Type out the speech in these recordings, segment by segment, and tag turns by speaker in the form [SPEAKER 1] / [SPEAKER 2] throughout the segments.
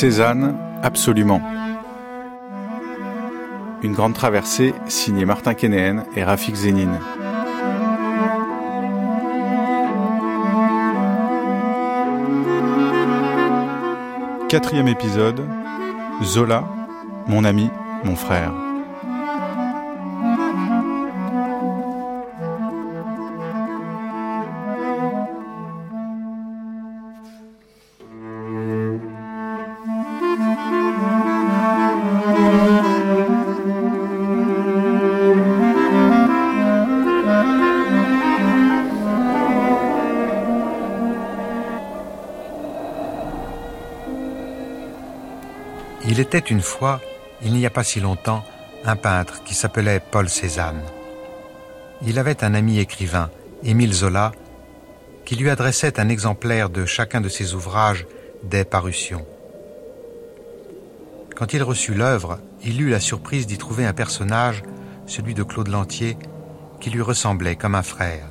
[SPEAKER 1] Cézanne, absolument. Une grande traversée signée Martin Kénéen et Rafik Zénine. Quatrième épisode, Zola, mon ami, mon frère.
[SPEAKER 2] Était une fois, il n'y a pas si longtemps, un peintre qui s'appelait Paul Cézanne. Il avait un ami écrivain, Émile Zola, qui lui adressait un exemplaire de chacun de ses ouvrages dès parution. Quand il reçut l'œuvre, il eut la surprise d'y trouver un personnage, celui de Claude Lantier, qui lui ressemblait comme un frère.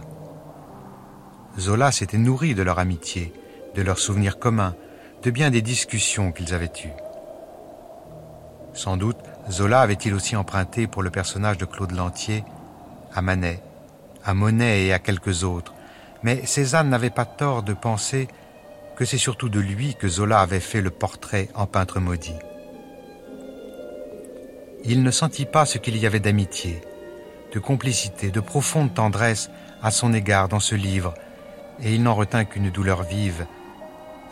[SPEAKER 2] Zola s'était nourri de leur amitié, de leurs souvenirs communs, de bien des discussions qu'ils avaient eues. Sans doute, Zola avait-il aussi emprunté pour le personnage de Claude Lantier à Manet, à Monet et à quelques autres, mais Cézanne n'avait pas tort de penser que c'est surtout de lui que Zola avait fait le portrait en peintre maudit. Il ne sentit pas ce qu'il y avait d'amitié, de complicité, de profonde tendresse à son égard dans ce livre, et il n'en retint qu'une douleur vive.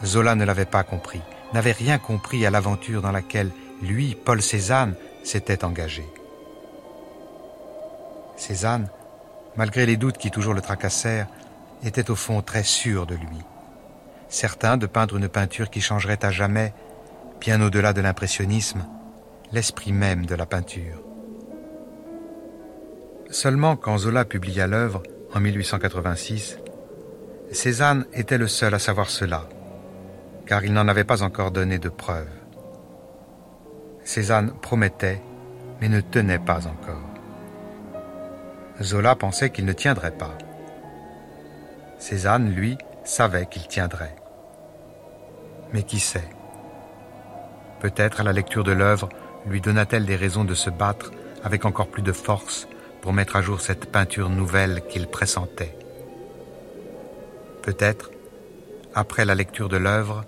[SPEAKER 2] Zola ne l'avait pas compris, n'avait rien compris à l'aventure dans laquelle lui, Paul Cézanne, s'était engagé. Cézanne, malgré les doutes qui toujours le tracassèrent, était au fond très sûr de lui. Certain de peindre une peinture qui changerait à jamais, bien au-delà de l'impressionnisme, l'esprit même de la peinture. Seulement quand Zola publia l'œuvre, en 1886, Cézanne était le seul à savoir cela, car il n'en avait pas encore donné de preuves. Cézanne promettait, mais ne tenait pas encore. Zola pensait qu'il ne tiendrait pas. Cézanne, lui, savait qu'il tiendrait. Mais qui sait? Peut-être la lecture de l'œuvre lui donna-t-elle des raisons de se battre avec encore plus de force pour mettre à jour cette peinture nouvelle qu'il pressentait. Peut-être, après la lecture de l'œuvre,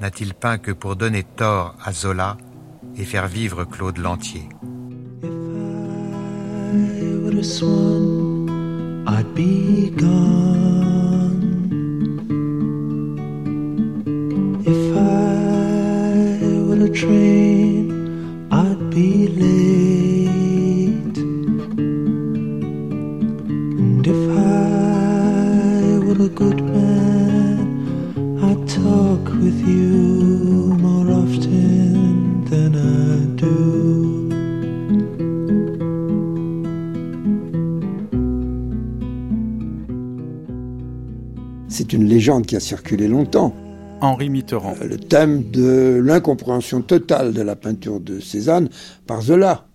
[SPEAKER 2] n'a-t-il peint que pour donner tort à Zola et faire vivre Claude Lantier.
[SPEAKER 3] And if I were a good man, I'd talk with you
[SPEAKER 4] une légende qui a circulé longtemps.
[SPEAKER 1] Henri Mitterrand.
[SPEAKER 4] Le thème de l'incompréhension totale de la peinture de Cézanne par Zola.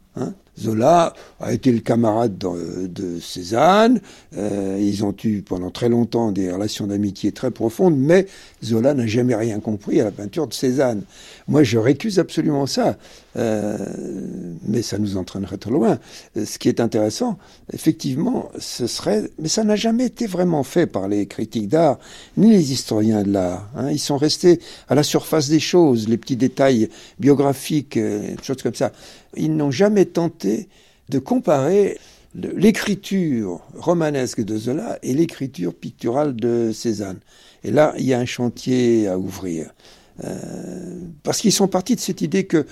[SPEAKER 4] Zola a été le camarade de, de Cézanne. Euh, ils ont eu pendant très longtemps des relations d'amitié très profondes, mais Zola n'a jamais rien compris à la peinture de Cézanne. Moi, je récuse absolument ça, euh, mais ça nous entraînerait trop loin. Ce qui est intéressant, effectivement, ce serait, mais ça n'a jamais été vraiment fait par les critiques d'art ni les historiens de l'art. Hein. Ils sont restés à la surface des choses, les petits détails biographiques, euh, choses comme ça. Ils n'ont jamais tenté de comparer l'écriture romanesque de Zola et l'écriture picturale de Cézanne. Et là, il y a un chantier à ouvrir. Euh, parce qu'ils sont partis de cette idée que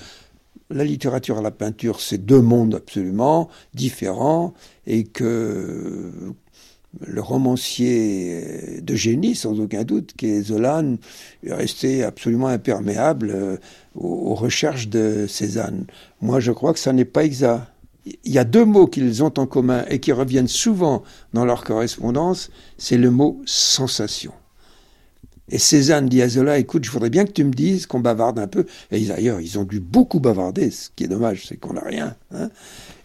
[SPEAKER 4] la littérature et la peinture, c'est deux mondes absolument différents, et que le romancier de génie, sans aucun doute, qui est Zola, est resté absolument imperméable euh, aux, recherches de Cézanne. Moi, je crois que ça n'est pas exact. Il y a deux mots qu'ils ont en commun et qui reviennent souvent dans leur correspondance, c'est le mot sensation. Et Cézanne dit à Zola, écoute, je voudrais bien que tu me dises qu'on bavarde un peu. Et d'ailleurs, ils ont dû beaucoup bavarder. Ce qui est dommage, c'est qu'on n'a rien. Hein.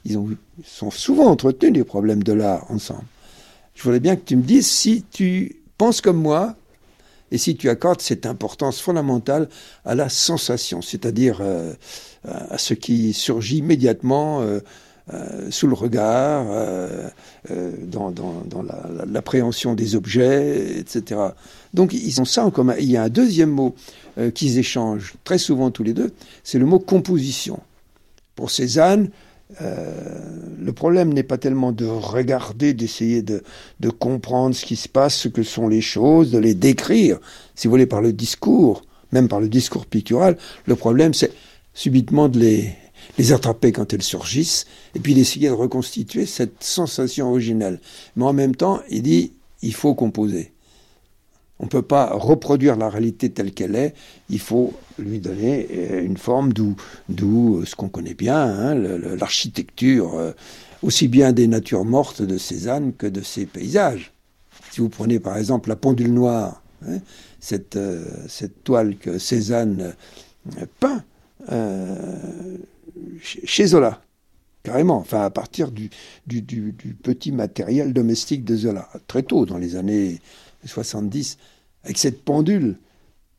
[SPEAKER 4] Ils, ont, ils sont souvent entretenus des problèmes de l'art ensemble. Je voudrais bien que tu me dises si tu penses comme moi et si tu accordes cette importance fondamentale à la sensation, c'est-à-dire euh, à ce qui surgit immédiatement euh, euh, sous le regard, dans, l'appréhension des objets, etc. Donc ils ont ça en commun. Il y a un deuxième mot qu'ils échangent très souvent tous les deux, c'est le mot composition. Pour Cézanne, le problème n'est pas tellement de regarder, d'essayer de, comprendre ce qui se passe, ce que sont les choses, de les décrire, si vous voulez, par le discours, même par le discours pictural. Le problème, c'est subitement de les, les attraper quand elles surgissent, et puis d'essayer de reconstituer cette sensation originelle. Mais en même temps, il dit, il faut composer. On ne peut pas reproduire la réalité telle qu'elle est, il faut lui donner euh, une forme d'où, euh, ce qu'on connaît bien, hein, l'architecture, euh, aussi bien des natures mortes de Cézanne que de ses paysages. Si vous prenez par exemple la pendule noire, hein, cette, toile que Cézanne peint chez Zola, carrément, enfin à partir du, petit matériel domestique de Zola, très tôt dans les années 70, avec cette pendule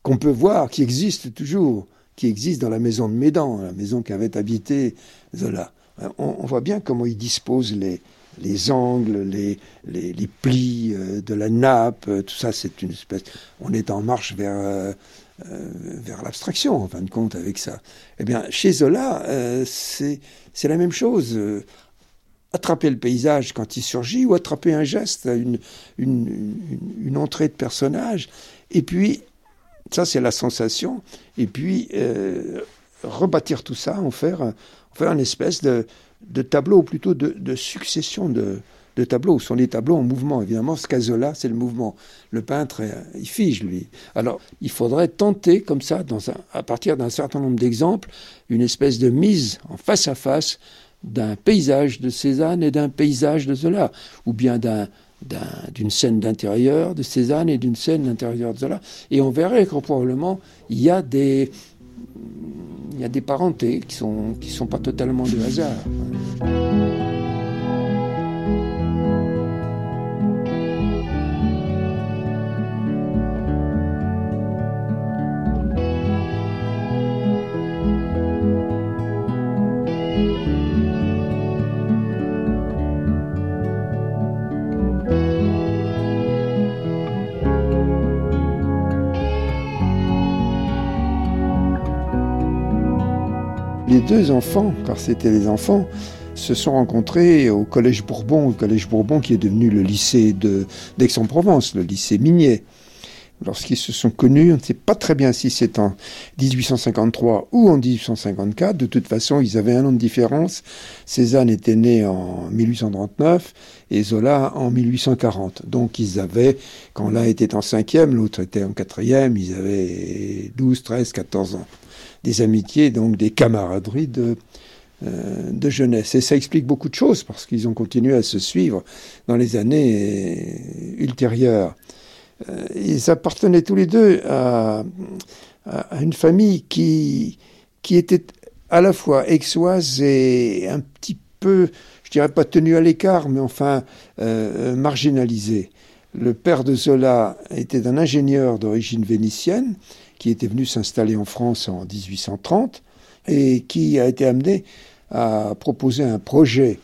[SPEAKER 4] qu'on peut voir, qui existe toujours, qui existe dans la maison de Médan, la maison qu'avait habité Zola. On, voit bien comment il dispose les, les angles, les, plis euh, de la nappe, euh, tout ça, c'est une espèce. On est en marche vers, euh, vers l'abstraction, en fin de compte, avec ça. Eh bien, chez Zola, c'est la même chose attraper le paysage quand il surgit ou attraper un geste, une, une, entrée de personnage. Et puis, ça c'est la sensation, et puis euh, rebâtir tout ça, en faire, en faire une espèce de, de tableau, ou plutôt de, de succession de, de tableaux. Ce sont des tableaux en mouvement, évidemment. Ce caso-là, c'est le mouvement. Le peintre, euh, il fige, lui. Alors, il faudrait tenter, comme ça, dans un, à partir d'un certain nombre d'exemples, une espèce de mise en face à face d'un paysage de Cézanne et d'un paysage de Zola, ou bien d'une scène d'intérieur de Cézanne et d'une scène d'intérieur de Zola. Et on verrait que probablement il y a des, y a des parentés qui ne sont, qui sont pas totalement de hasard. Deux enfants, car c'était les enfants, se sont rencontrés au Collège Bourbon, au Collège Bourbon qui est devenu le lycée d'Aix-en-Provence, le lycée minier. Lorsqu'ils se sont connus, on ne sait pas très bien si c'est en 1853 ou en 1854. De toute façon, ils avaient un an de différence. Cézanne était né en 1839 et Zola en 1840. Donc ils avaient, quand l'un était en cinquième, l'autre était en quatrième, ils avaient 12, 13, 14 ans des amitiés, donc des camaraderies de, euh, de jeunesse. Et ça explique beaucoup de choses parce qu'ils ont continué à se suivre dans les années ultérieures. Euh, ils appartenaient tous les deux à, à, une famille qui, qui était à la fois aixoise et un petit peu, je dirais pas tenue à l'écart, mais enfin euh, marginalisée. Le père de Zola était un ingénieur d'origine vénitienne qui était venu s'installer en France en 1830 et qui a été amené à proposer un projet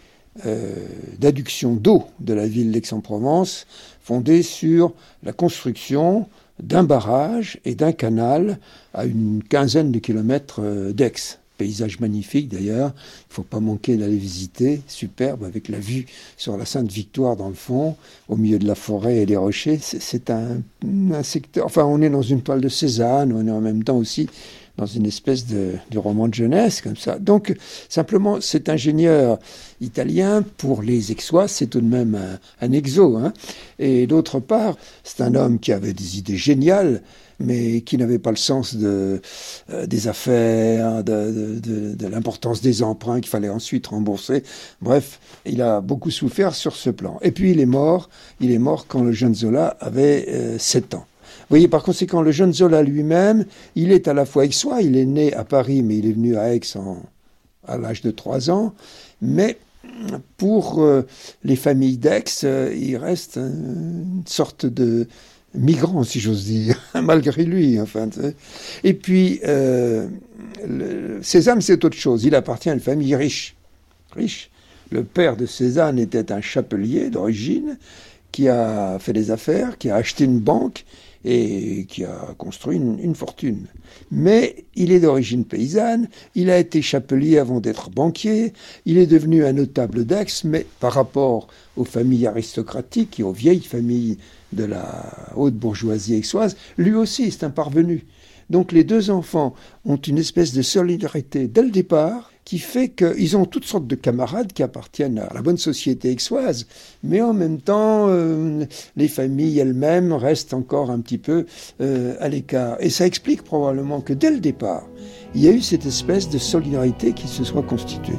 [SPEAKER 4] euh, d'adduction d'eau de la ville d'Aix-en-Provence fondé sur la construction d'un barrage et d'un canal à une quinzaine de kilomètres euh, d'Aix. Paysage magnifique d'ailleurs, il ne faut pas manquer d'aller visiter, superbe avec la vue sur la Sainte-Victoire dans le fond, au milieu de la forêt et des rochers. C'est un, secteur, enfin on est dans une toile de Cézanne, on est en même temps aussi dans une espèce de, roman de jeunesse comme ça. Donc simplement cet ingénieur italien pour les Aixois, c'est tout de même un, exo. Hein. Et d'autre part, c'est un homme qui avait des idées géniales mais qui n'avait pas le sens euh, des affaires, de l'importance des emprunts qu'il fallait ensuite rembourser. Bref, il a beaucoup souffert sur ce plan. Et puis il est mort, il est mort quand le jeune Zola avait euh, 7 ans. Vous voyez, par conséquent, le jeune Zola lui-même, il est à la fois aixois, il est né à Paris, mais il est venu à Aix en, à l'âge de 3 ans, mais pour euh, les familles d'Aix, euh, il reste une sorte de, migrant, si j'ose dire, malgré lui. Enfin, et puis, euh, Cézanne, c'est autre chose. Il appartient à une famille riche. Riche. Le père de Cézanne était un chapelier d'origine qui a fait des affaires, qui a acheté une banque et qui a construit une, fortune. Mais il est d'origine paysanne, il a été chapelier avant d'être banquier, il est devenu un notable d'Aix, mais par rapport aux familles aristocratiques et aux vieilles familles de la haute bourgeoisie aixoise, lui aussi c'est un parvenu. Donc les deux enfants ont une espèce de solidarité dès le départ qui fait qu'ils ont toutes sortes de camarades qui appartiennent à la bonne société aixoise, mais en même temps, euh, les familles elles-mêmes restent encore un petit peu euh, à l'écart. Et ça explique probablement que dès le départ, il y a eu cette espèce de solidarité qui se soit constituée.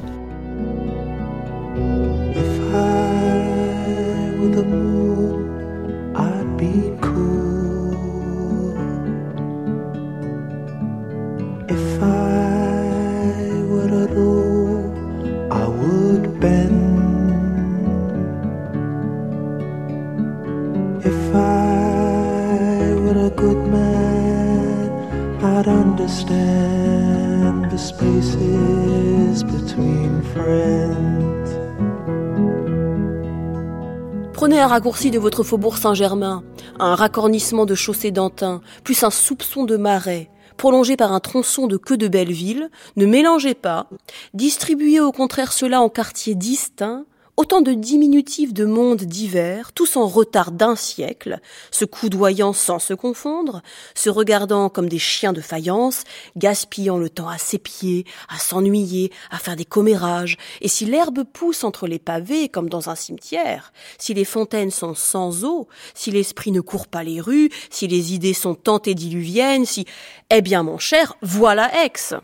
[SPEAKER 5] Prenez un raccourci de votre faubourg Saint-Germain, un racornissement de chaussée d'Antin, plus un soupçon de marais, prolongé par un tronçon de queue de Belleville, ne mélangez pas, distribuez au contraire cela en quartiers distincts, Autant de diminutifs de mondes divers, tous en retard d'un siècle, se coudoyant sans se confondre, se regardant comme des chiens de faïence, gaspillant le temps à s'épier, à s'ennuyer, à faire des commérages, et si l'herbe pousse entre les pavés comme dans un cimetière, si les fontaines sont sans eau, si l'esprit ne court pas les rues, si les idées sont tentées diluviennes, si... Eh bien, mon cher, voilà Aix.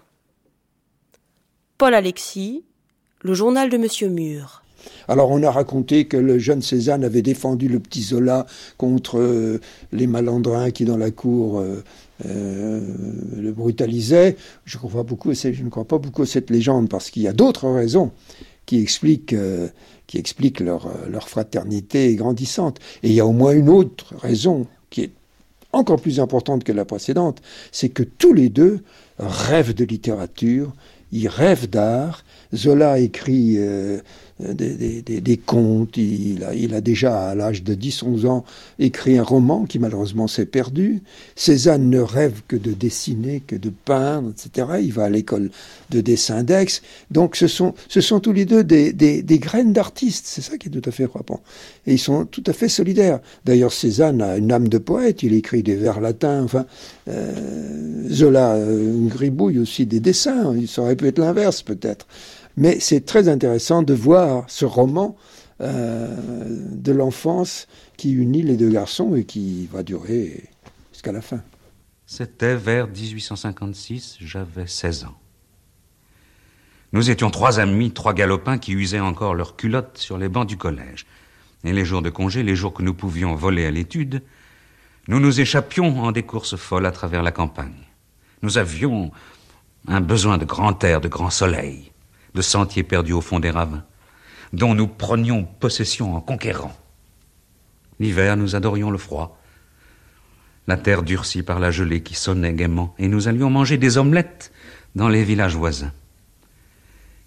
[SPEAKER 5] Paul Alexis, le journal de Monsieur Mur.
[SPEAKER 4] Alors on a raconté que le jeune Cézanne avait défendu le petit Zola contre euh, les malandrins qui dans la cour euh, euh, le brutalisaient. Je, crois ne crois pas beaucoup à cette légende parce qu'il y a d'autres raisons qui expliquent, leur, fraternité grandissante. Et il y a au moins une autre raison qui est encore plus importante que la précédente, c'est que tous les deux rêvent de littérature, ils rêvent d'art. Zola écrit des, des, des, contes. Il a, il a, déjà, à l'âge de 10-11 ans, écrit un roman qui malheureusement s'est perdu. Cézanne ne rêve que de dessiner, que de peindre, etc. Il va à l'école de dessin d'Aix. Donc ce sont, ce sont tous les deux des, des graines d'artistes. C'est ça qui est tout à fait frappant. Et ils sont tout à fait solidaires. D'ailleurs, Cézanne a une âme de poète. Il écrit des vers latins. Enfin, euh, Zola euh, gribouille aussi des dessins. Ça aurait pu être l'inverse peut-être. Mais c'est très intéressant de voir ce roman euh, de l'enfance qui unit les deux garçons et qui va durer jusqu'à la fin.
[SPEAKER 6] C'était vers 1856, j'avais 16 ans. Nous étions trois amis, trois galopins qui usaient encore leurs culottes sur les bancs du collège. Et les jours de congé, les jours que nous pouvions voler à l'étude, nous nous échappions en des courses folles à travers la campagne. Nous avions un besoin de grand air, de grand soleil de sentiers perdus au fond des ravins, dont nous prenions possession en conquérant. L'hiver, nous adorions le froid, la terre durcie par la gelée qui sonnait gaiement, et nous allions manger des omelettes dans les villages voisins.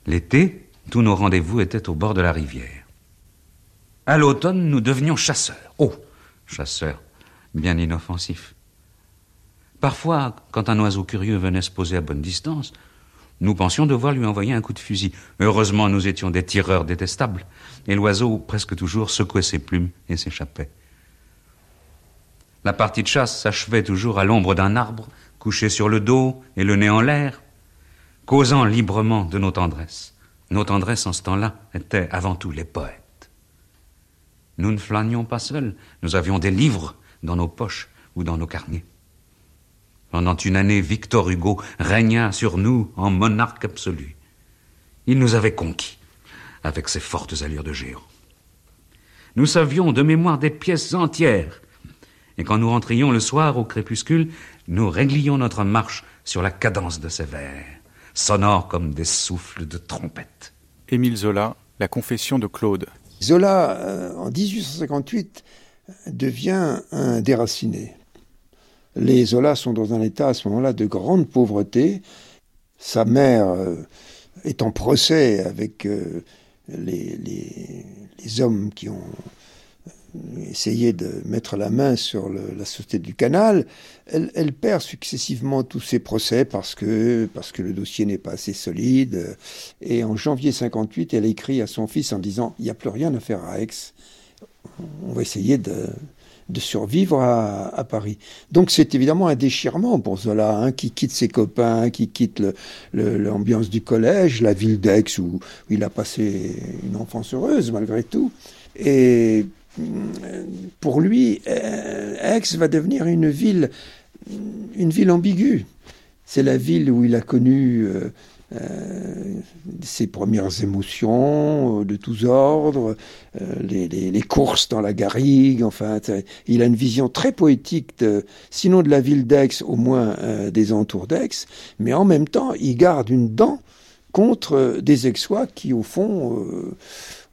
[SPEAKER 6] L'été, tous nos rendez-vous étaient au bord de la rivière. À l'automne, nous devenions chasseurs. Oh, chasseurs, bien inoffensifs. Parfois, quand un oiseau curieux venait se poser à bonne distance, nous pensions devoir lui envoyer un coup de fusil. Heureusement, nous étions des tireurs détestables, et l'oiseau, presque toujours, secouait ses plumes et s'échappait. La partie de chasse s'achevait toujours à l'ombre d'un arbre, couché sur le dos et le nez en l'air, causant librement de nos tendresses. Nos tendresses en ce temps-là étaient avant tout les poètes. Nous ne flânions pas seuls, nous avions des livres dans nos poches ou dans nos carnets. Pendant une année, Victor Hugo régna sur nous en monarque absolu. Il nous avait conquis, avec ses fortes allures de géant. Nous savions de mémoire des pièces entières, et quand nous rentrions le soir au crépuscule, nous réglions notre marche sur la cadence de ses vers, sonores comme des souffles de trompette.
[SPEAKER 1] Émile Zola, La confession de Claude.
[SPEAKER 4] Zola, euh, en 1858, devient un déraciné. Les Zola sont dans un état à ce moment-là de grande pauvreté. Sa mère euh, est en procès avec euh, les, hommes qui ont essayé de mettre la main sur la société du canal, elle, perd successivement tous ses procès parce que, parce que le dossier n'est pas assez solide. Et en janvier 58, elle écrit à son fils en disant Il n'y a plus rien à faire à Aix. On va essayer de, de survivre à, Paris. Donc c'est évidemment un déchirement pour Zola, hein, qui quitte ses copains, qui quitte l'ambiance du collège, la ville d'Aix où, il a passé une enfance heureuse malgré tout. Et pour lui, euh, Aix va devenir une ville, une ville ambiguë. C'est la ville où il a connu euh, ses premières émotions de tous ordres, les, courses dans la garrigue, enfin, il a une vision très poétique, sinon de la ville d'Aix, au moins des entours d'Aix, mais en même temps, il garde une dent contre des Aixois qui, au fond,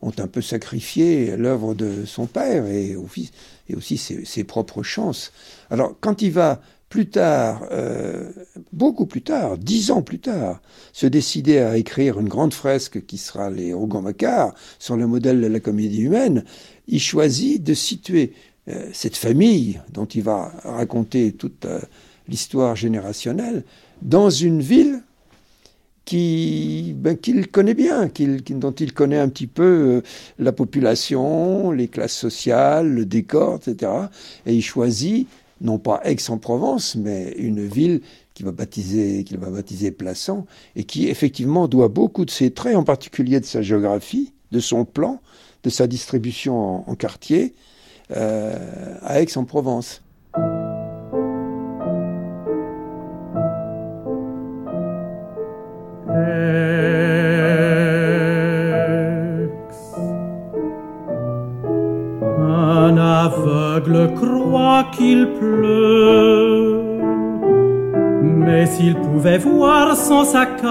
[SPEAKER 4] ont un peu sacrifié l'œuvre de son père et aussi ses, propres chances. Alors, quand il va plus tard, euh, beaucoup plus tard, dix ans plus tard, se décider à écrire une grande fresque qui sera les Rougon-Macquart sur le modèle de la comédie humaine, il choisit de situer euh, cette famille dont il va raconter toute euh, l'histoire générationnelle dans une ville ben, qu'il connaît bien, dont il connaît un petit peu la population, les classes sociales, le décor, etc. Et il choisit, non pas Aix-en-Provence, mais une ville qu'il va baptiser, qu'il va baptiser Plassans, et qui effectivement doit beaucoup de ses traits, en particulier de sa géographie, de son plan, de sa distribution en, quartier, euh, à Aix-en-Provence.
[SPEAKER 3] Voir sans sa canne,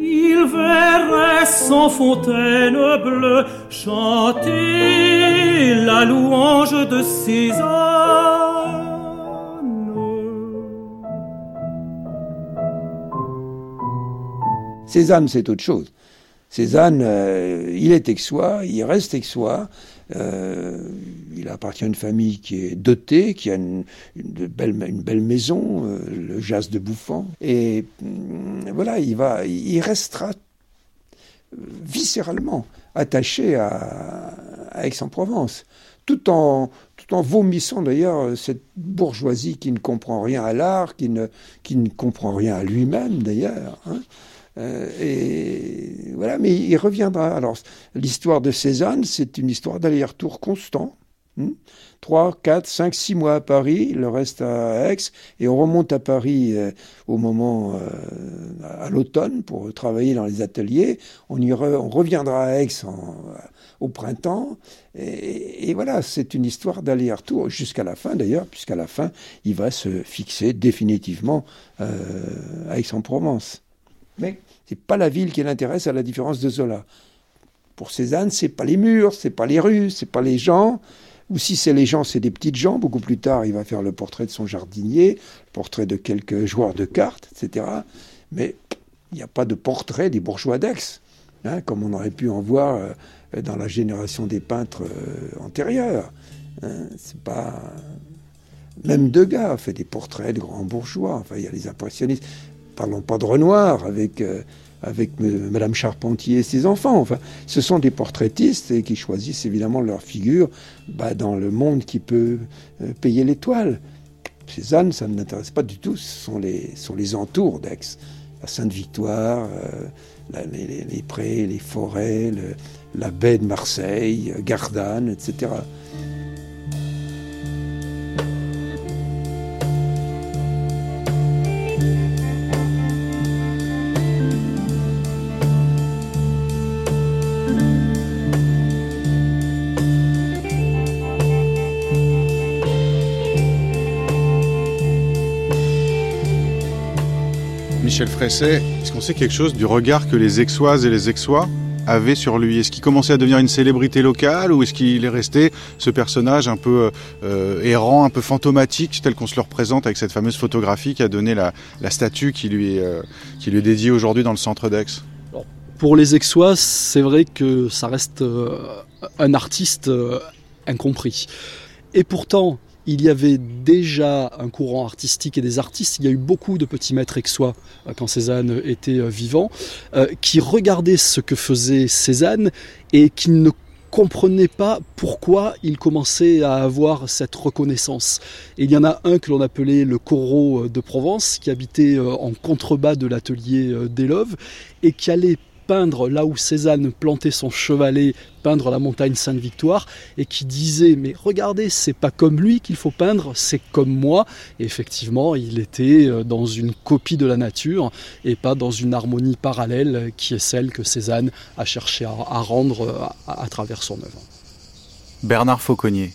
[SPEAKER 3] il verrait sans fontaine bleue chanter la louange de César.
[SPEAKER 4] Cézanne, c'est autre chose. Cézanne, euh, il est aixois, il reste aixois. Euh, il appartient à une famille qui est dotée, qui a une, belle, maison, euh, le Jas de Bouffant. Et mm, voilà, il, va, il restera viscéralement attaché à, Aix-en-Provence, tout en, tout en vomissant d'ailleurs cette bourgeoisie qui ne comprend rien à l'art, qui ne, qui ne comprend rien à lui-même d'ailleurs. Hein. Euh, et voilà, mais il reviendra. Alors, l'histoire de Cézanne, c'est une histoire d'aller-retour constant. 3, 4, 5, 6 mois à Paris, le reste à Aix, et on remonte à Paris euh, au moment, euh, à l'automne, pour travailler dans les ateliers. On, y reviendra à Aix au printemps, et, et voilà, c'est une histoire d'aller-retour, jusqu'à la fin d'ailleurs, puisqu'à la fin, il va se fixer définitivement à Aix-en-Provence. Mais c'est pas la ville qui l'intéresse à la différence de Zola. Pour Cézanne, c'est pas les murs, c'est pas les rues, c'est pas les gens. Ou si c'est les gens, c'est des petites gens. Beaucoup plus tard, il va faire le portrait de son jardinier, le portrait de quelques joueurs de cartes, etc. Mais il n'y a pas de portrait des bourgeois d'Aix, hein, comme on aurait pu en voir euh, dans la génération des peintres euh, antérieurs. Hein. c'est pas. Même Degas fait des portraits de grands bourgeois. Enfin, il y a les impressionnistes parlons pas de Renoir, avec, euh, avec Madame Charpentier et ses enfants. Enfin, ce sont des portraitistes et qui choisissent évidemment leur figure bah, dans le monde qui peut euh, payer l'étoile. Cézanne, ça ne l'intéresse pas du tout, ce sont les, sont les entours d'Aix. La Sainte-Victoire, euh, les, prés, les forêts, la baie de Marseille, Gardanne, etc.
[SPEAKER 1] Est-ce qu'on sait quelque chose du regard que les Aixoises et les Aixois avait sur lui? Est-ce qu'il commençait à devenir une célébrité locale ou est-ce qu'il est resté ce personnage un peu euh, errant, un peu fantomatique, tel qu'on se le représente avec cette fameuse photographie qui a donné la, statue qui lui, est, qui lui est dédiée aujourd'hui dans le centre d'Aix?
[SPEAKER 7] Pour les Aixois, c'est vrai que ça reste un artiste incompris. Et pourtant, il y avait déjà un courant artistique et des artistes. Il y a eu beaucoup de petits maîtres aixois euh, quand Cézanne était euh, vivant, euh, qui regardaient ce que faisait Cézanne et qui ne comprenaient pas pourquoi il commençait à avoir cette reconnaissance. Il y en a un que l'on appelait le Corot de Provence, qui habitait en contrebas de l'atelier d'Élove et qui allait peindre là où Cézanne plantait son chevalet, peindre la montagne Sainte-Victoire, et qui disait mais regardez, c'est pas comme lui qu'il faut peindre, c'est comme moi. Et effectivement, il était euh, dans une copie de la nature et pas dans une harmonie parallèle qui est celle que Cézanne a cherché à, rendre euh, à, travers son œuvre.
[SPEAKER 1] Bernard Fauconnier.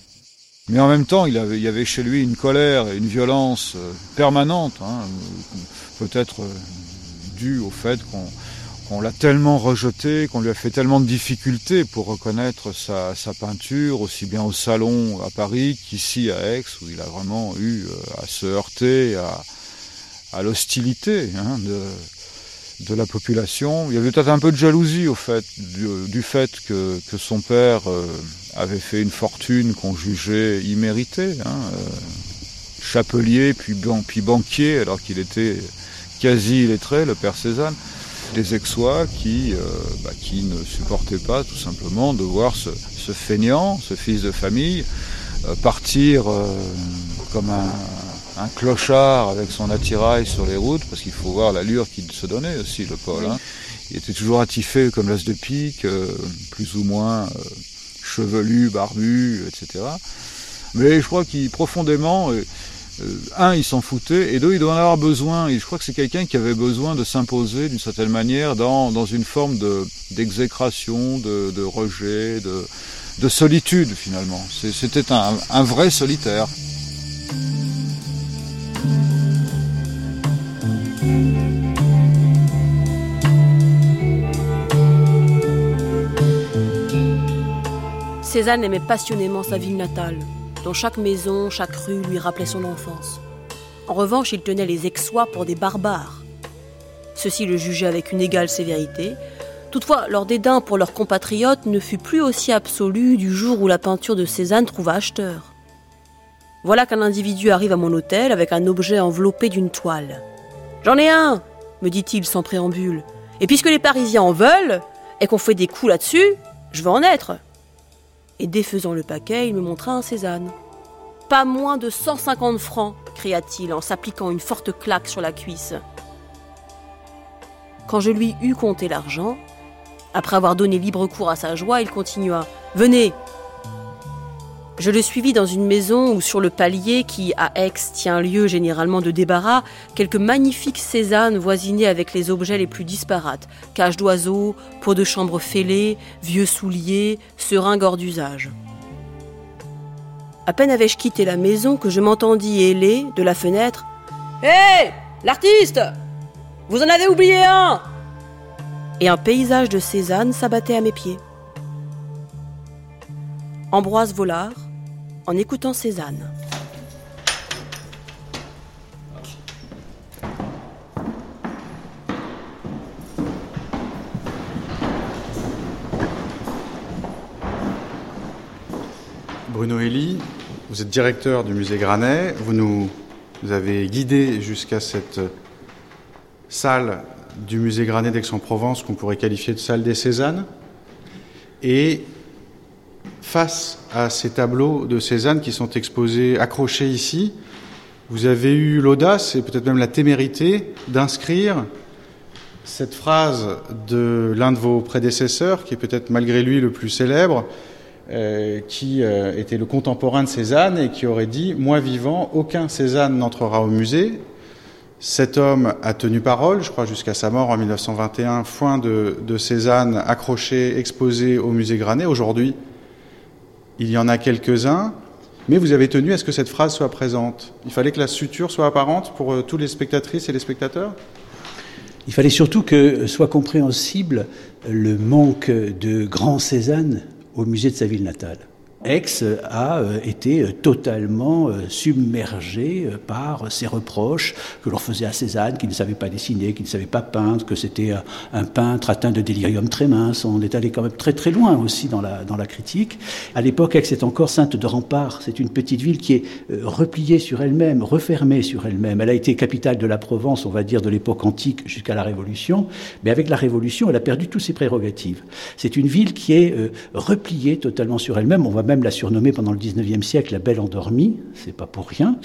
[SPEAKER 8] Mais en même temps, il, avait, il y avait chez lui une colère et une violence euh, permanente, hein, peut-être due au fait qu'on on l'a tellement rejeté, qu'on lui a fait tellement de difficultés pour reconnaître sa, peinture, aussi bien au salon à Paris qu'ici à Aix, où il a vraiment eu euh, à se heurter à, l'hostilité hein, de, la population. Il y avait peut-être un peu de jalousie au fait, du, fait que, son père euh, avait fait une fortune qu'on jugeait imméritée. Hein, euh, chapelier puis, puis banquier, alors qu'il était quasi illettré, le père Cézanne des Aixois qui, euh, bah, qui ne supportaient pas tout simplement de voir ce, feignant, ce fils de famille, euh, partir euh, comme un, clochard avec son attirail sur les routes, parce qu'il faut voir l'allure qu'il se donnait aussi, le Paul. Hein. Il était toujours attifé comme l'as de pique, plus ou moins chevelu, barbu, etc. Mais je crois qu'il profondément euh, un, il s'en foutait, et deux, il doit en avoir besoin. Et je crois que c'est quelqu'un qui avait besoin de s'imposer d'une certaine manière dans, une forme d'exécration, de, rejet, de, de solitude finalement. C'était un, un vrai solitaire.
[SPEAKER 5] Cézanne aimait passionnément sa ville natale dont chaque maison, chaque rue lui rappelait son enfance. En revanche, il tenait les Aixois pour des barbares. Ceux-ci le jugeaient avec une égale sévérité. Toutefois, leur dédain pour leurs compatriotes ne fut plus aussi absolu du jour où la peinture de Cézanne trouva acheteur. Voilà qu'un individu arrive à mon hôtel avec un objet enveloppé d'une toile. J'en ai un, me dit-il sans préambule. Et puisque les Parisiens en veulent, et qu'on fait des coups là-dessus, je veux en être et défaisant le paquet, il me montra un Cézanne. Pas moins de 150 francs, cria-t-il en s'appliquant une forte claque sur la cuisse. Quand je lui eus compté l'argent, après avoir donné libre cours à sa joie, il continua Venez, je le suivis dans une maison où sur le palier qui, à Aix, tient lieu généralement de débarras, quelques magnifiques Cézannes voisinaient avec les objets les plus disparates, cages d'oiseaux, pots de chambre fêlés, vieux souliers, seringues hors d'usage. À peine avais-je quitté la maison que je m'entendis héler de la fenêtre Hé L'artiste Vous en avez oublié un Et un paysage de Cézanne s'abattait à mes pieds. Ambroise Vollard, en écoutant Cézanne.
[SPEAKER 1] Bruno Elie, vous êtes directeur du musée Granet. Vous nous avez guidé jusqu'à cette salle du musée Granet d'Aix-en-Provence qu'on pourrait qualifier de salle des Cézannes. Et face à ces tableaux de Cézanne qui sont exposés, accrochés ici, vous avez eu l'audace et peut-être même la témérité d'inscrire cette phrase de l'un de vos prédécesseurs, qui est peut-être malgré lui le plus célèbre, euh, qui euh, était le contemporain de Cézanne et qui aurait dit Moi vivant, aucun Cézanne n'entrera au musée. Cet homme a tenu parole, je crois, jusqu'à sa mort en 1921, foin de, de Cézanne accroché, exposé au musée Granet. Aujourd'hui, il y en a quelques-uns, mais vous avez tenu à ce que cette phrase soit présente. Il fallait que la suture soit apparente pour euh, tous les spectatrices et les spectateurs?
[SPEAKER 9] Il fallait surtout que soit compréhensible le manque de grands Cézanne au musée de sa ville natale. Aix a euh, été euh, totalement euh, submergé par ces reproches que l'on faisait à Cézanne, qui ne savait pas dessiner, qui ne savait pas peindre, que c'était un peintre atteint de délirium très mince. On est allé quand même très très loin aussi dans la, dans la critique. À l'époque, Aix est encore sainte de rempart. C'est une petite ville qui est repliée sur elle-même, refermée sur elle-même. Elle a été capitale de la Provence, on va dire, de l'époque antique jusqu'à la Révolution. Mais avec la Révolution, elle a perdu toutes ses prérogatives. C'est une ville qui est repliée totalement sur elle-même. On va même l'a surnommée pendant le 19e siècle la Belle Endormie, c'est pas pour rien.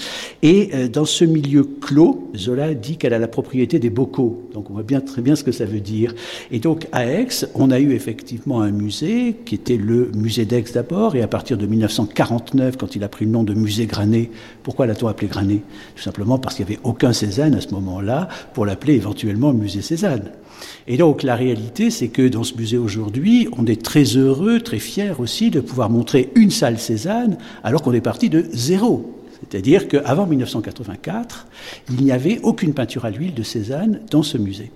[SPEAKER 9] Et euh, dans ce milieu clos, Zola dit qu'elle a la propriété des bocaux. Donc on voit bien très bien ce que ça veut dire. Et donc à Aix, on a eu effectivement un musée qui était le musée d'Aix d'abord, et à partir de 1949, quand il a pris le nom de musée Granet, pourquoi l'a-t-on appelé Granet? Tout simplement parce qu'il n'y avait aucun Cézanne à ce moment-là pour l'appeler éventuellement musée Cézanne. Et donc la réalité, c'est que dans ce musée aujourd'hui, on est très heureux, très fier aussi de pouvoir montrer une salle Cézanne alors qu'on est parti de zéro. C'est-à-dire qu'avant 1984, il n'y avait aucune peinture à l'huile de Cézanne dans ce musée.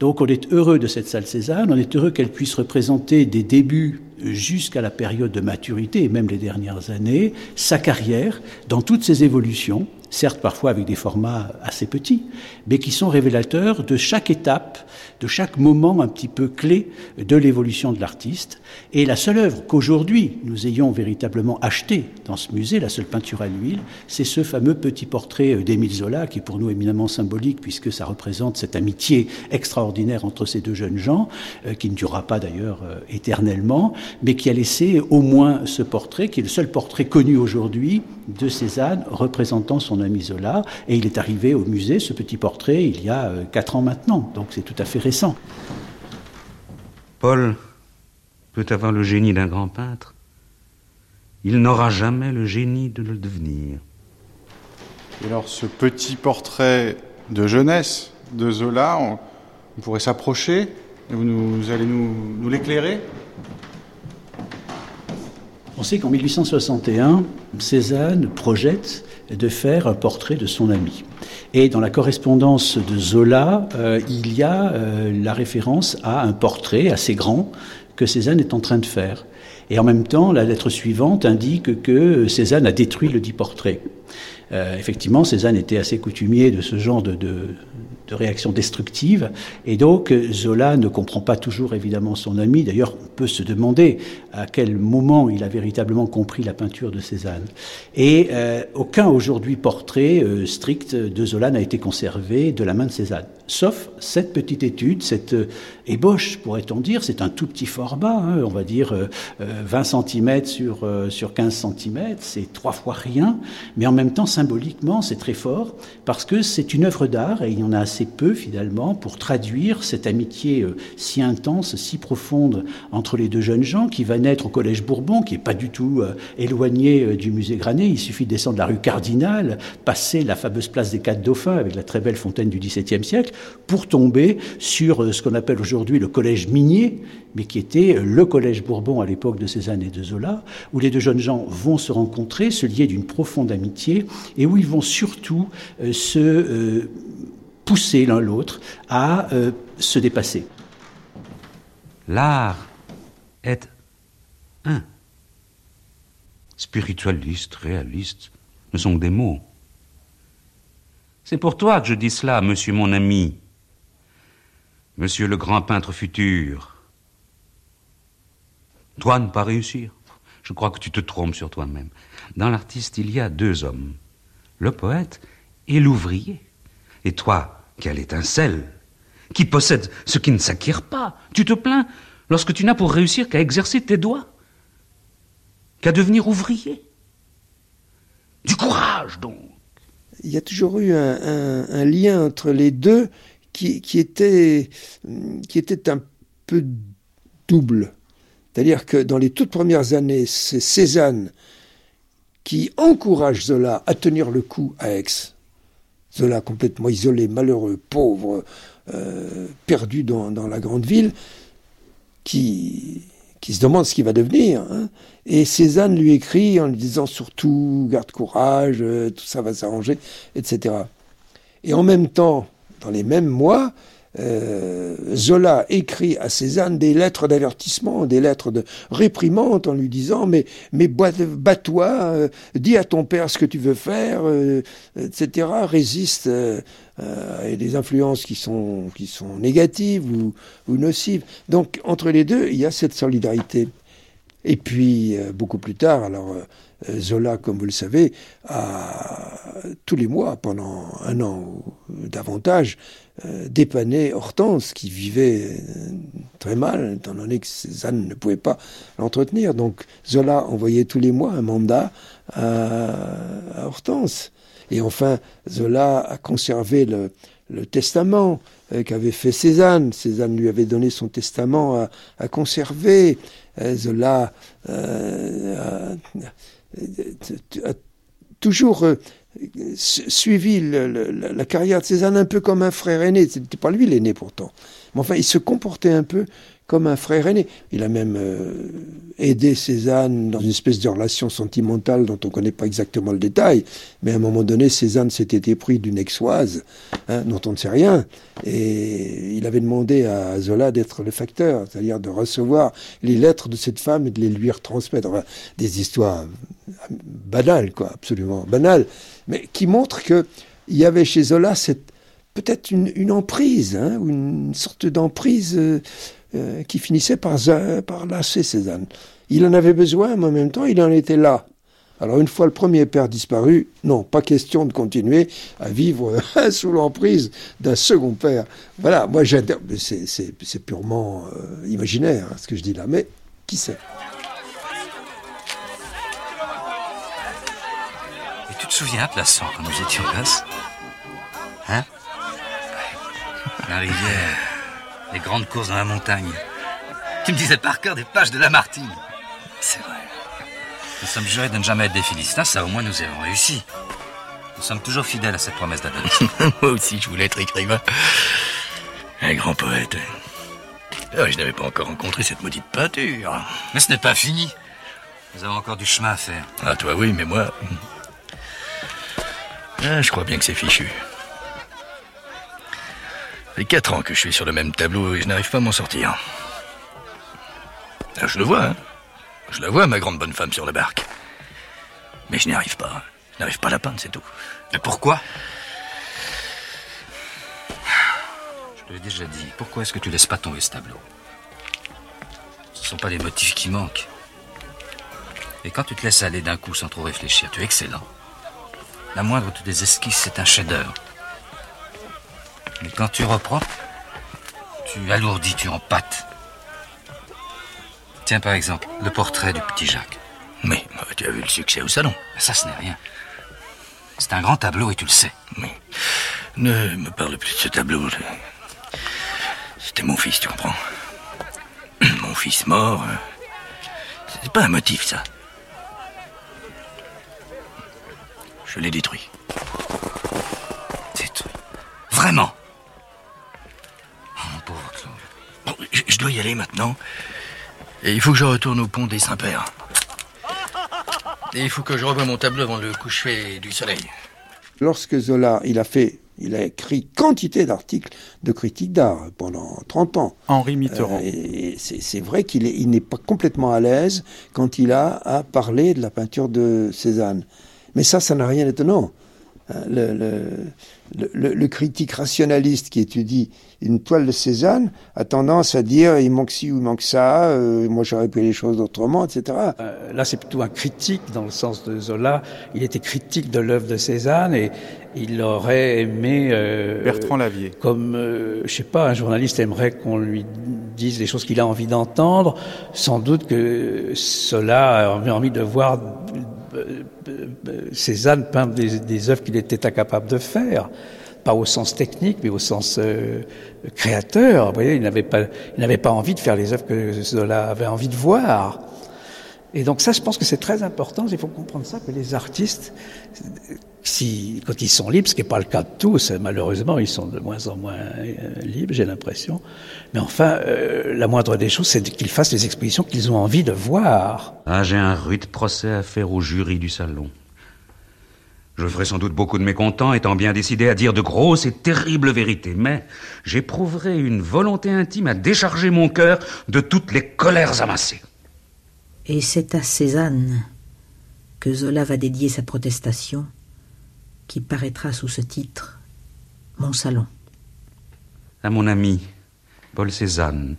[SPEAKER 9] Donc on est heureux de cette salle Cézanne, on est heureux qu'elle puisse représenter des débuts jusqu'à la période de maturité et même les dernières années, sa carrière dans toutes ses évolutions, certes parfois avec des formats assez petits, mais qui sont révélateurs de chaque étape, de chaque moment un petit peu clé de l'évolution de l'artiste. Et la seule œuvre qu'aujourd'hui nous ayons véritablement achetée dans ce musée, la seule peinture à l'huile, c'est ce fameux petit portrait d'Émile Zola, qui est pour nous éminemment symbolique, puisque ça représente cette amitié extraordinaire entre ces deux jeunes gens, euh, qui ne durera pas d'ailleurs euh, éternellement, mais qui a laissé au moins ce portrait, qui est le seul portrait connu aujourd'hui de Cézanne représentant son ami Zola. Et il est arrivé au musée, ce petit portrait, il y a euh, quatre ans maintenant. Donc c'est tout à fait récent.
[SPEAKER 6] Paul peut avoir le génie d'un grand peintre. Il n'aura jamais le génie de le devenir.
[SPEAKER 1] Et alors ce petit portrait de jeunesse de Zola, on, pourrait s'approcher et vous, nous, allez nous, nous l'éclairer?
[SPEAKER 9] On sait qu'en 1861, Cézanne projette de faire un portrait de son ami. Et dans la correspondance de Zola, euh, il y a euh, la référence à un portrait assez grand que Cézanne est en train de faire. Et en même temps, la lettre suivante indique que Cézanne a détruit le dit portrait. Euh, effectivement, Cézanne était assez coutumier de ce genre de réactions destructives. Et donc, Zola ne comprend pas toujours évidemment son ami. D'ailleurs, on peut se demander à quel moment il a véritablement compris la peinture de Cézanne. Et euh, aucun aujourd'hui portrait euh, strict de Zola n'a été conservé de la main de Cézanne. Sauf cette petite étude, cette euh, ébauche, pourrait-on dire. C'est un tout petit format, hein, on va dire 20 cm sur, sur 15 cm. C'est trois fois rien. Mais en même temps, symboliquement, c'est très fort parce que c'est une œuvre d'art et il y en a assez peu finalement pour traduire cette amitié euh, si intense, si profonde entre les deux jeunes gens qui va naître au Collège Bourbon, qui est pas du tout euh, éloigné euh, du musée Granet. Il suffit de descendre la rue Cardinal, passer la fameuse place des Quatre Dauphins avec la très belle fontaine du XVIIe siècle, pour tomber sur ce qu'on appelle aujourd'hui le Collège Minier, mais qui était le Collège Bourbon à l'époque de Cézanne et de Zola, où les deux jeunes gens vont se rencontrer, se lier d'une profonde amitié, et où ils vont surtout se pousser l'un l'autre à euh, se dépasser.
[SPEAKER 6] L'art est un. Spiritualiste, réaliste, ne sont que des mots. C'est pour toi que je dis cela, monsieur mon ami, monsieur le grand peintre futur. Toi ne pas réussir. Je crois que tu te trompes sur toi-même. Dans l'artiste, il y a deux hommes, le poète et l'ouvrier. Et toi, quelle étincelle Qui possède ce qui ne s'acquiert pas Tu te plains lorsque tu n'as pour réussir qu'à exercer tes doigts, qu'à devenir ouvrier. Du courage, donc.
[SPEAKER 4] Il y a toujours eu un, lien entre les deux qui, était, qui était un peu double. C'est-à-dire que dans les toutes premières années, c'est Cézanne qui encourage Zola à tenir le coup à Aix. Zola complètement isolé, malheureux, pauvre, euh, perdu dans, la grande ville, qui, qui se demande ce qu'il va devenir. Hein. Et Cézanne lui écrit en lui disant surtout, garde courage, euh, tout ça va s'arranger, etc. Et en même temps, dans les mêmes mois, euh, Zola écrit à Cézanne des lettres d'avertissement, des lettres de réprimande en lui disant mais mais bats-toi, euh, dis à ton père ce que tu veux faire, euh, etc. Résiste à des influences qui sont qui sont négatives ou, ou nocives. Donc entre les deux, il y a cette solidarité. Et puis beaucoup plus tard, alors Zola, comme vous le savez, a tous les mois, pendant un an ou davantage, euh, dépanné Hortense, qui vivait euh, très mal, étant donné que Cézanne ne pouvait pas l'entretenir. Donc Zola envoyait tous les mois un mandat à, Hortense. Et enfin, Zola a conservé le, testament euh, qu'avait fait Cézanne. Cézanne lui avait donné son testament à, conserver. Zola a, toujours suivi la carrière de Cézanne un peu comme un frère aîné. C'était pas lui l'aîné pourtant. Mais enfin, il se comportait un peu comme un frère aîné. Il a même euh, aidé Cézanne dans une espèce de relation sentimentale dont on ne connaît pas exactement le détail. Mais à un moment donné, Cézanne s'était épris d'une exoise hein, dont on ne sait rien. Et il avait demandé à Zola d'être le facteur, c'est-à-dire de recevoir les lettres de cette femme et de les lui retransmettre. des histoires banales, quoi, absolument banales, mais qui montrent qu'il y avait chez Zola cette peut-être une, emprise, hein, une sorte d'emprise. Euh, euh, qui finissait par, par lasser Cézanne. Il en avait besoin, mais en même temps, il en était là. Alors une fois le premier père disparu, non, pas question de continuer à vivre sous l'emprise d'un second père. Voilà, moi j'adore, c'est purement euh, imaginaire hein, ce que je dis là, mais qui sait?
[SPEAKER 10] Te souviens, Plaçant, quand nous étions là Hein La rivière les grandes courses dans la montagne. Tu me disais par cœur des pages de Lamartine. C'est vrai. Nous sommes jurés de ne jamais être des Philistins, ça au moins nous avons réussi. Nous sommes toujours fidèles à cette promesse d'Adam.
[SPEAKER 11] Moi aussi, je voulais être écrivain. Un grand poète. Ah, je n'avais pas encore rencontré cette maudite peinture.
[SPEAKER 10] Mais ce n'est pas fini. Nous avons encore du chemin à faire.
[SPEAKER 11] Ah, toi oui, mais moi... Ah, je crois bien que c'est fichu fait quatre ans que je suis sur le même tableau et je n'arrive pas à m'en sortir. Ah, je le vois, hein. Je la vois, ma grande bonne femme sur la barque. Mais je n'y arrive pas. Je n'arrive pas à la peindre, c'est tout.
[SPEAKER 10] Mais pourquoi? Je te l'ai déjà dit. Pourquoi est-ce que tu laisses pas tomber ce tableau? Ce ne sont pas des motifs qui manquent. Et quand tu te laisses aller d'un coup sans trop réfléchir, tu es excellent. La moindre de tes esquisses, c'est un chef-d'œuvre. Mais quand tu reprends, tu alourdis, tu empâtes. Tiens par exemple, le portrait du petit Jacques.
[SPEAKER 11] Mais tu as vu le succès au salon.
[SPEAKER 10] Ça, ce n'est rien. C'est un grand tableau et tu le sais.
[SPEAKER 11] Mais ne me parle plus de ce tableau. C'était mon fils, tu comprends Mon fils mort. C'est pas un motif, ça. Je l'ai détruit.
[SPEAKER 10] Détruit Vraiment
[SPEAKER 11] je, dois y aller maintenant. Et il faut que je retourne au pont des Saints-Pères. Et il faut que je revoie mon tableau avant le coucher du soleil.
[SPEAKER 4] Lorsque Zola, il a fait, il a écrit quantité d'articles de critique d'art pendant 30 ans.
[SPEAKER 1] Henri Mitterrand. Euh,
[SPEAKER 4] et c'est vrai qu'il n'est pas complètement à l'aise quand il a à parler de la peinture de Cézanne. Mais ça, ça n'a rien d'étonnant. Hein, le, le, critique rationaliste qui étudie une toile de Cézanne a tendance à dire il manque ci ou il manque ça, euh, moi j'aurais pris les choses autrement, etc.
[SPEAKER 12] Euh, là c'est plutôt un critique dans le sens de Zola. Il était critique de l'œuvre de Cézanne et il aurait aimé...
[SPEAKER 1] Euh, Bertrand Lavier.
[SPEAKER 12] Comme, je sais pas, un journaliste aimerait qu'on lui dise les choses qu'il a envie d'entendre. Sans doute que Zola avait envie de voir Cézanne peindre des, des œuvres qu'il était incapable de faire pas au sens technique, mais au sens euh, créateur. Vous voyez, il n'avait pas, pas envie de faire les œuvres que Zola avait envie de voir. Et donc ça, je pense que c'est très important. Il faut comprendre ça que les artistes, quand ils sont libres, ce qui n'est pas le cas de tous, malheureusement, ils sont de moins en moins euh, libres, j'ai l'impression. Mais enfin, euh, la moindre des choses, c'est qu'ils fassent les expositions qu'ils ont envie de voir.
[SPEAKER 6] Ah, j'ai un rude procès à faire au jury du salon. Je ferai sans doute beaucoup de mécontents, étant bien décidé à dire de grosses et terribles vérités, mais j'éprouverai une volonté intime à décharger mon cœur de toutes les colères amassées.
[SPEAKER 13] Et c'est à Cézanne que Zola va dédier sa protestation, qui paraîtra sous ce titre Mon salon.
[SPEAKER 6] À mon ami, Paul Cézanne,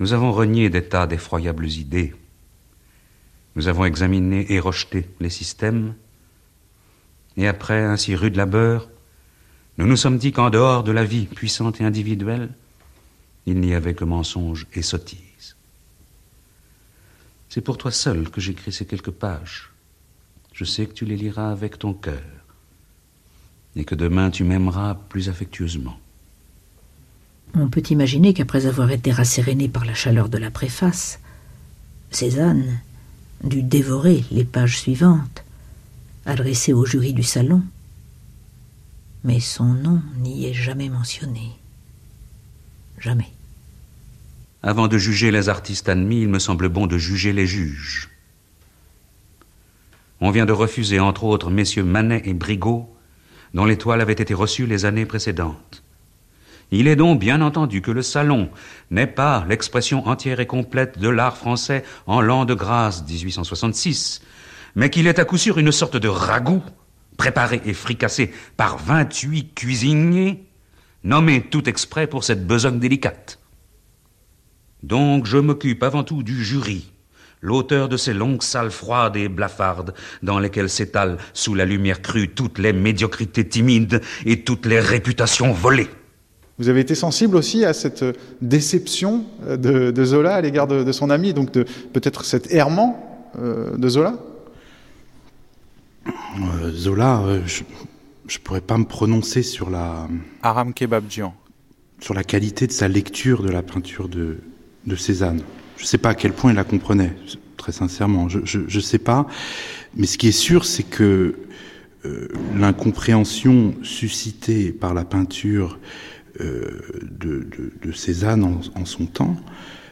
[SPEAKER 6] nous avons renié des tas d'effroyables idées. Nous avons examiné et rejeté les systèmes. Et après ainsi rude labeur, nous nous sommes dit qu'en dehors de la vie puissante et individuelle, il n'y avait que mensonge et sottise. C'est pour toi seul que j'écris ces quelques pages. Je sais que tu les liras avec ton cœur et que demain tu m'aimeras plus affectueusement.
[SPEAKER 13] On peut imaginer qu'après avoir été rasséréné par la chaleur de la préface, Cézanne dut dévorer les pages suivantes, adressées au jury du salon. Mais son nom n'y est jamais mentionné. Jamais.
[SPEAKER 6] Avant de juger les artistes admis, il me semble bon de juger les juges. On vient de refuser, entre autres, messieurs Manet et Brigaut, dont l'étoile avait été reçue les années précédentes. Il est donc bien entendu que le salon n'est pas l'expression entière et complète de l'art français en l'an de grâce 1866, mais qu'il est à coup sûr une sorte de ragoût préparé et fricassé par vingt-huit cuisiniers, nommés tout exprès pour cette besogne délicate. Donc je m'occupe avant tout du jury, l'auteur de ces longues salles froides et blafardes dans lesquelles s'étalent sous la lumière crue toutes les médiocrités timides et toutes les réputations volées.
[SPEAKER 1] Vous avez été sensible aussi à cette déception de, Zola à l'égard de, son ami, donc peut-être cet errement euh, de Zola?
[SPEAKER 14] Euh, Zola, euh, je ne pourrais pas me prononcer sur la...
[SPEAKER 1] Aram Kebabjian.
[SPEAKER 14] Sur la qualité de sa lecture de la peinture de, de Cézanne. Je ne sais pas à quel point il la comprenait, très sincèrement. Je ne sais pas. Mais ce qui est sûr, c'est que l'incompréhension suscitée par la peinture euh, de, Cézanne en, son temps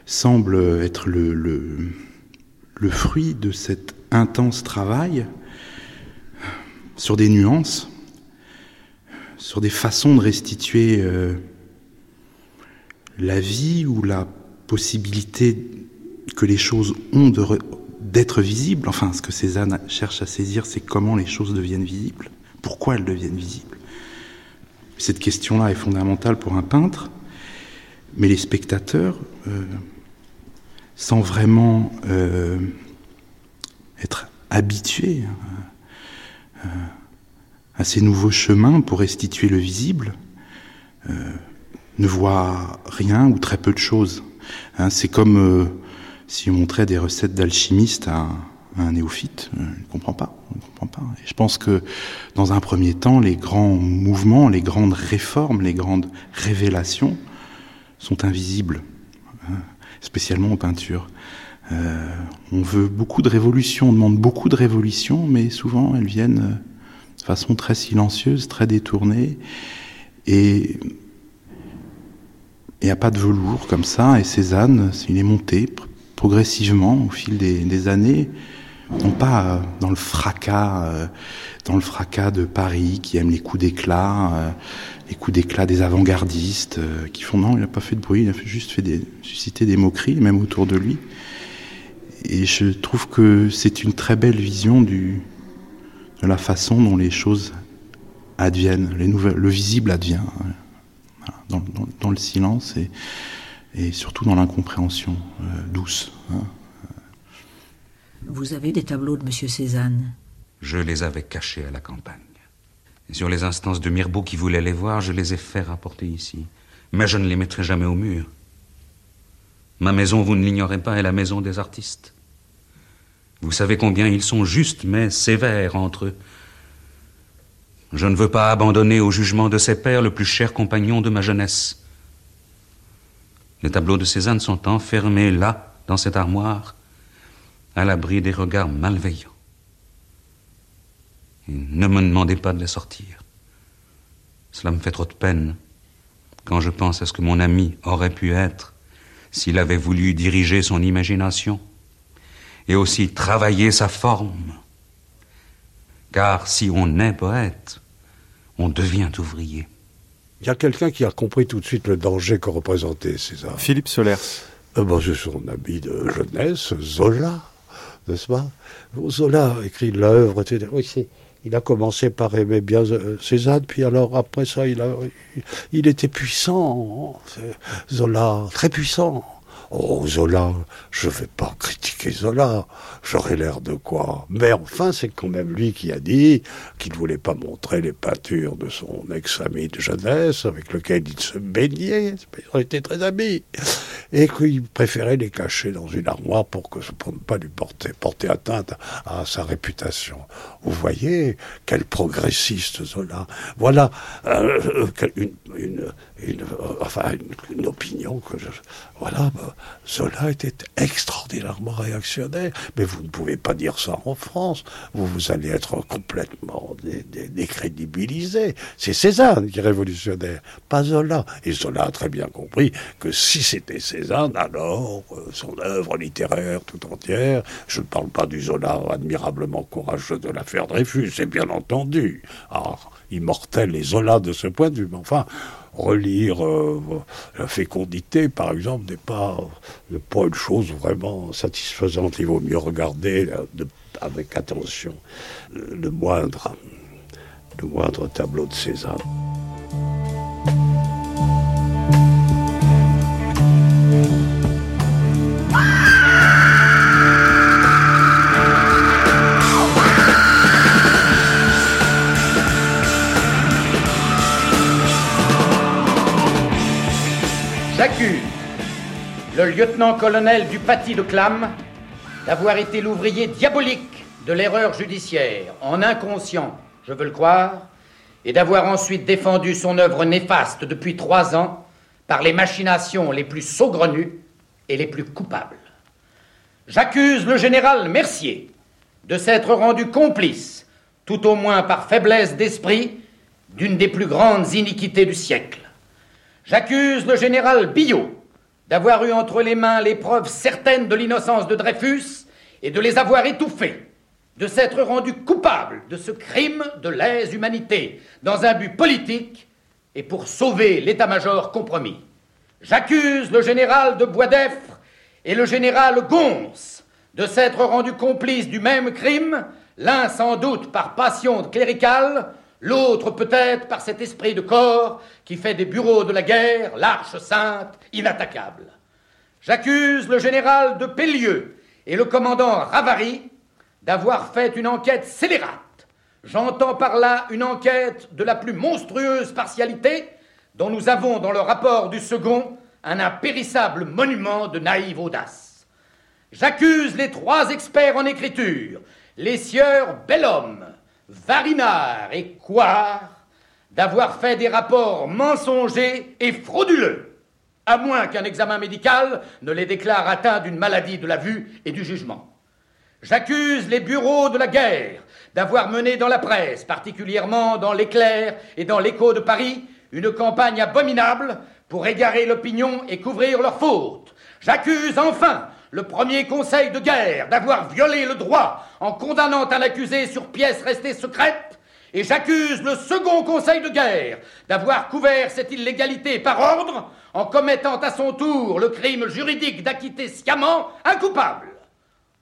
[SPEAKER 14] semble être le, le, fruit de cet intense travail sur des nuances, sur des façons de restituer euh, la vie ou la possibilité que les choses ont d'être visibles. Enfin, ce que Cézanne cherche à saisir, c'est comment les choses deviennent visibles, pourquoi elles deviennent visibles. Cette question-là est fondamentale pour un peintre, mais les spectateurs, euh, sans vraiment euh, être habitués euh, à ces nouveaux chemins pour restituer le visible, ne voient rien ou très peu de choses. Hein, c'est comme si on montrait des recettes d'alchimistes à, un néophyte, ne comprend pas. comprend pas. Je pense que dans un premier temps, les grands mouvements, les grandes réformes, les grandes révélations sont invisibles, hein, spécialement en peinture. Euh, on veut beaucoup de révolutions, on demande beaucoup de révolutions, mais souvent elles viennent de façon très silencieuse, très détournée, et il a pas de velours comme ça. Et Cézanne, il est monté progressivement au fil des années non pas euh, dans le fracas, euh, dans le fracas de Paris qui aime les coups d'éclat, euh, les coups d'éclat des avant-gardistes qui font non, il n'a pas fait de bruit, il a juste fait des, susciter des moqueries, même autour de lui. Et je trouve que c'est une très belle vision de la façon dont les choses adviennent, le visible advient, dans, dans, le silence et, et surtout dans l'incompréhension douce. Hein.
[SPEAKER 13] Vous avez des tableaux de M. Cézanne
[SPEAKER 6] Je les avais cachés à la campagne. Sur les instances de Mirbeau qui voulait les voir, je les ai fait rapporter ici. Mais je ne les mettrai jamais au mur. Ma maison, vous ne l'ignorez pas, est la maison des artistes. Vous savez combien ils sont justes, mais sévères entre eux. Je ne veux pas abandonner au jugement de ses pères le plus cher compagnon de ma jeunesse. Les tableaux de Cézanne sont enfermés là, dans cette armoire, à l'abri des regards malveillants. ne me demandez pas de les sortir. Cela me fait trop de peine quand je pense à ce que mon ami aurait pu être s'il avait voulu diriger son imagination et aussi travailler sa forme. Car si on est poète, on devient ouvrier.
[SPEAKER 15] Il y a quelqu'un qui a compris tout de suite le danger que représentait César.
[SPEAKER 1] Philippe Solers.
[SPEAKER 15] Euh, ben, c'est son ami de jeunesse, Zola, n'est-ce pas? Zola écrit l'œuvre, etc. Oui, il a commencé par aimer bien euh, Cézanne, puis alors après ça, il, il était puissant, Zola, très puissant. Oh, Zola, je vais pas critiquer Zola, j'aurais l'air de quoi? Mais enfin, c'est quand même lui qui a dit qu'il ne voulait pas montrer les peintures de son ex-ami de jeunesse avec lequel il se baignait, ils étaient très amis, et qu'il préférait les cacher dans une armoire pour, que, pour ne pas lui porter, porter atteinte à sa réputation. Vous voyez, quel progressiste Zola. Voilà euh, une, une, une, enfin, une, opinion que je... Voilà, bah, Zola était extraordinairement réactionnaire, mais vous ne pouvez pas dire ça en France. Vous, vous allez être complètement décrédibilisé. C'est Cézanne qui est révolutionnaire, pas Zola. Et Zola a très bien compris que si c'était Cézanne, alors euh, son œuvre littéraire tout entière, je ne parle pas du Zola admirablement courageux de l'affaire Dreyfus, c'est bien entendu. Ah, immortel et Zola de ce point de vue, mais enfin, relire euh, la fécondité, par exemple, n'est pas, une chose vraiment satisfaisante. Il vaut mieux regarder euh, avec attention le, moindre, le moindre tableau de Cézanne.
[SPEAKER 16] Le lieutenant-colonel du Paty de Clam d'avoir été l'ouvrier diabolique de l'erreur judiciaire, en inconscient, je veux le croire, et d'avoir ensuite défendu son œuvre néfaste depuis trois ans par les machinations les plus saugrenues et les plus coupables. J'accuse le général Mercier de s'être rendu complice, tout au moins par faiblesse d'esprit, d'une des plus grandes iniquités du siècle. J'accuse le général Billot d'avoir eu entre les mains les preuves certaines de l'innocence de Dreyfus et de les avoir étouffées, de s'être rendu coupable de ce crime de lèse-humanité dans un but politique et pour sauver l'état-major compromis. J'accuse le général de Boisdeffre et le général Gons de s'être rendus complices du même crime, l'un sans doute par passion cléricale, l'autre peut-être par cet esprit de corps qui fait des bureaux de la guerre l'arche sainte inattaquable. J'accuse le général de Pellieu et le commandant Ravary d'avoir fait une enquête scélérate. J'entends par là une enquête de la plus monstrueuse partialité dont nous avons dans le rapport du second un impérissable monument de naïve audace. J'accuse les trois experts en écriture, les sieurs Bellhomme, Varinard et Coire d'avoir fait des rapports mensongers et frauduleux, à moins qu'un examen médical ne les déclare atteints d'une maladie de la vue et du jugement. J'accuse les bureaux de la guerre d'avoir mené dans la presse, particulièrement dans l'éclair et dans l'écho de Paris, une campagne abominable pour égarer l'opinion et couvrir leurs fautes. J'accuse enfin le premier conseil de guerre d'avoir violé le droit en condamnant un accusé sur pièce restée secrète, et j'accuse le second conseil de guerre d'avoir couvert cette illégalité par ordre en commettant à son tour le crime juridique d'acquitter sciemment un coupable.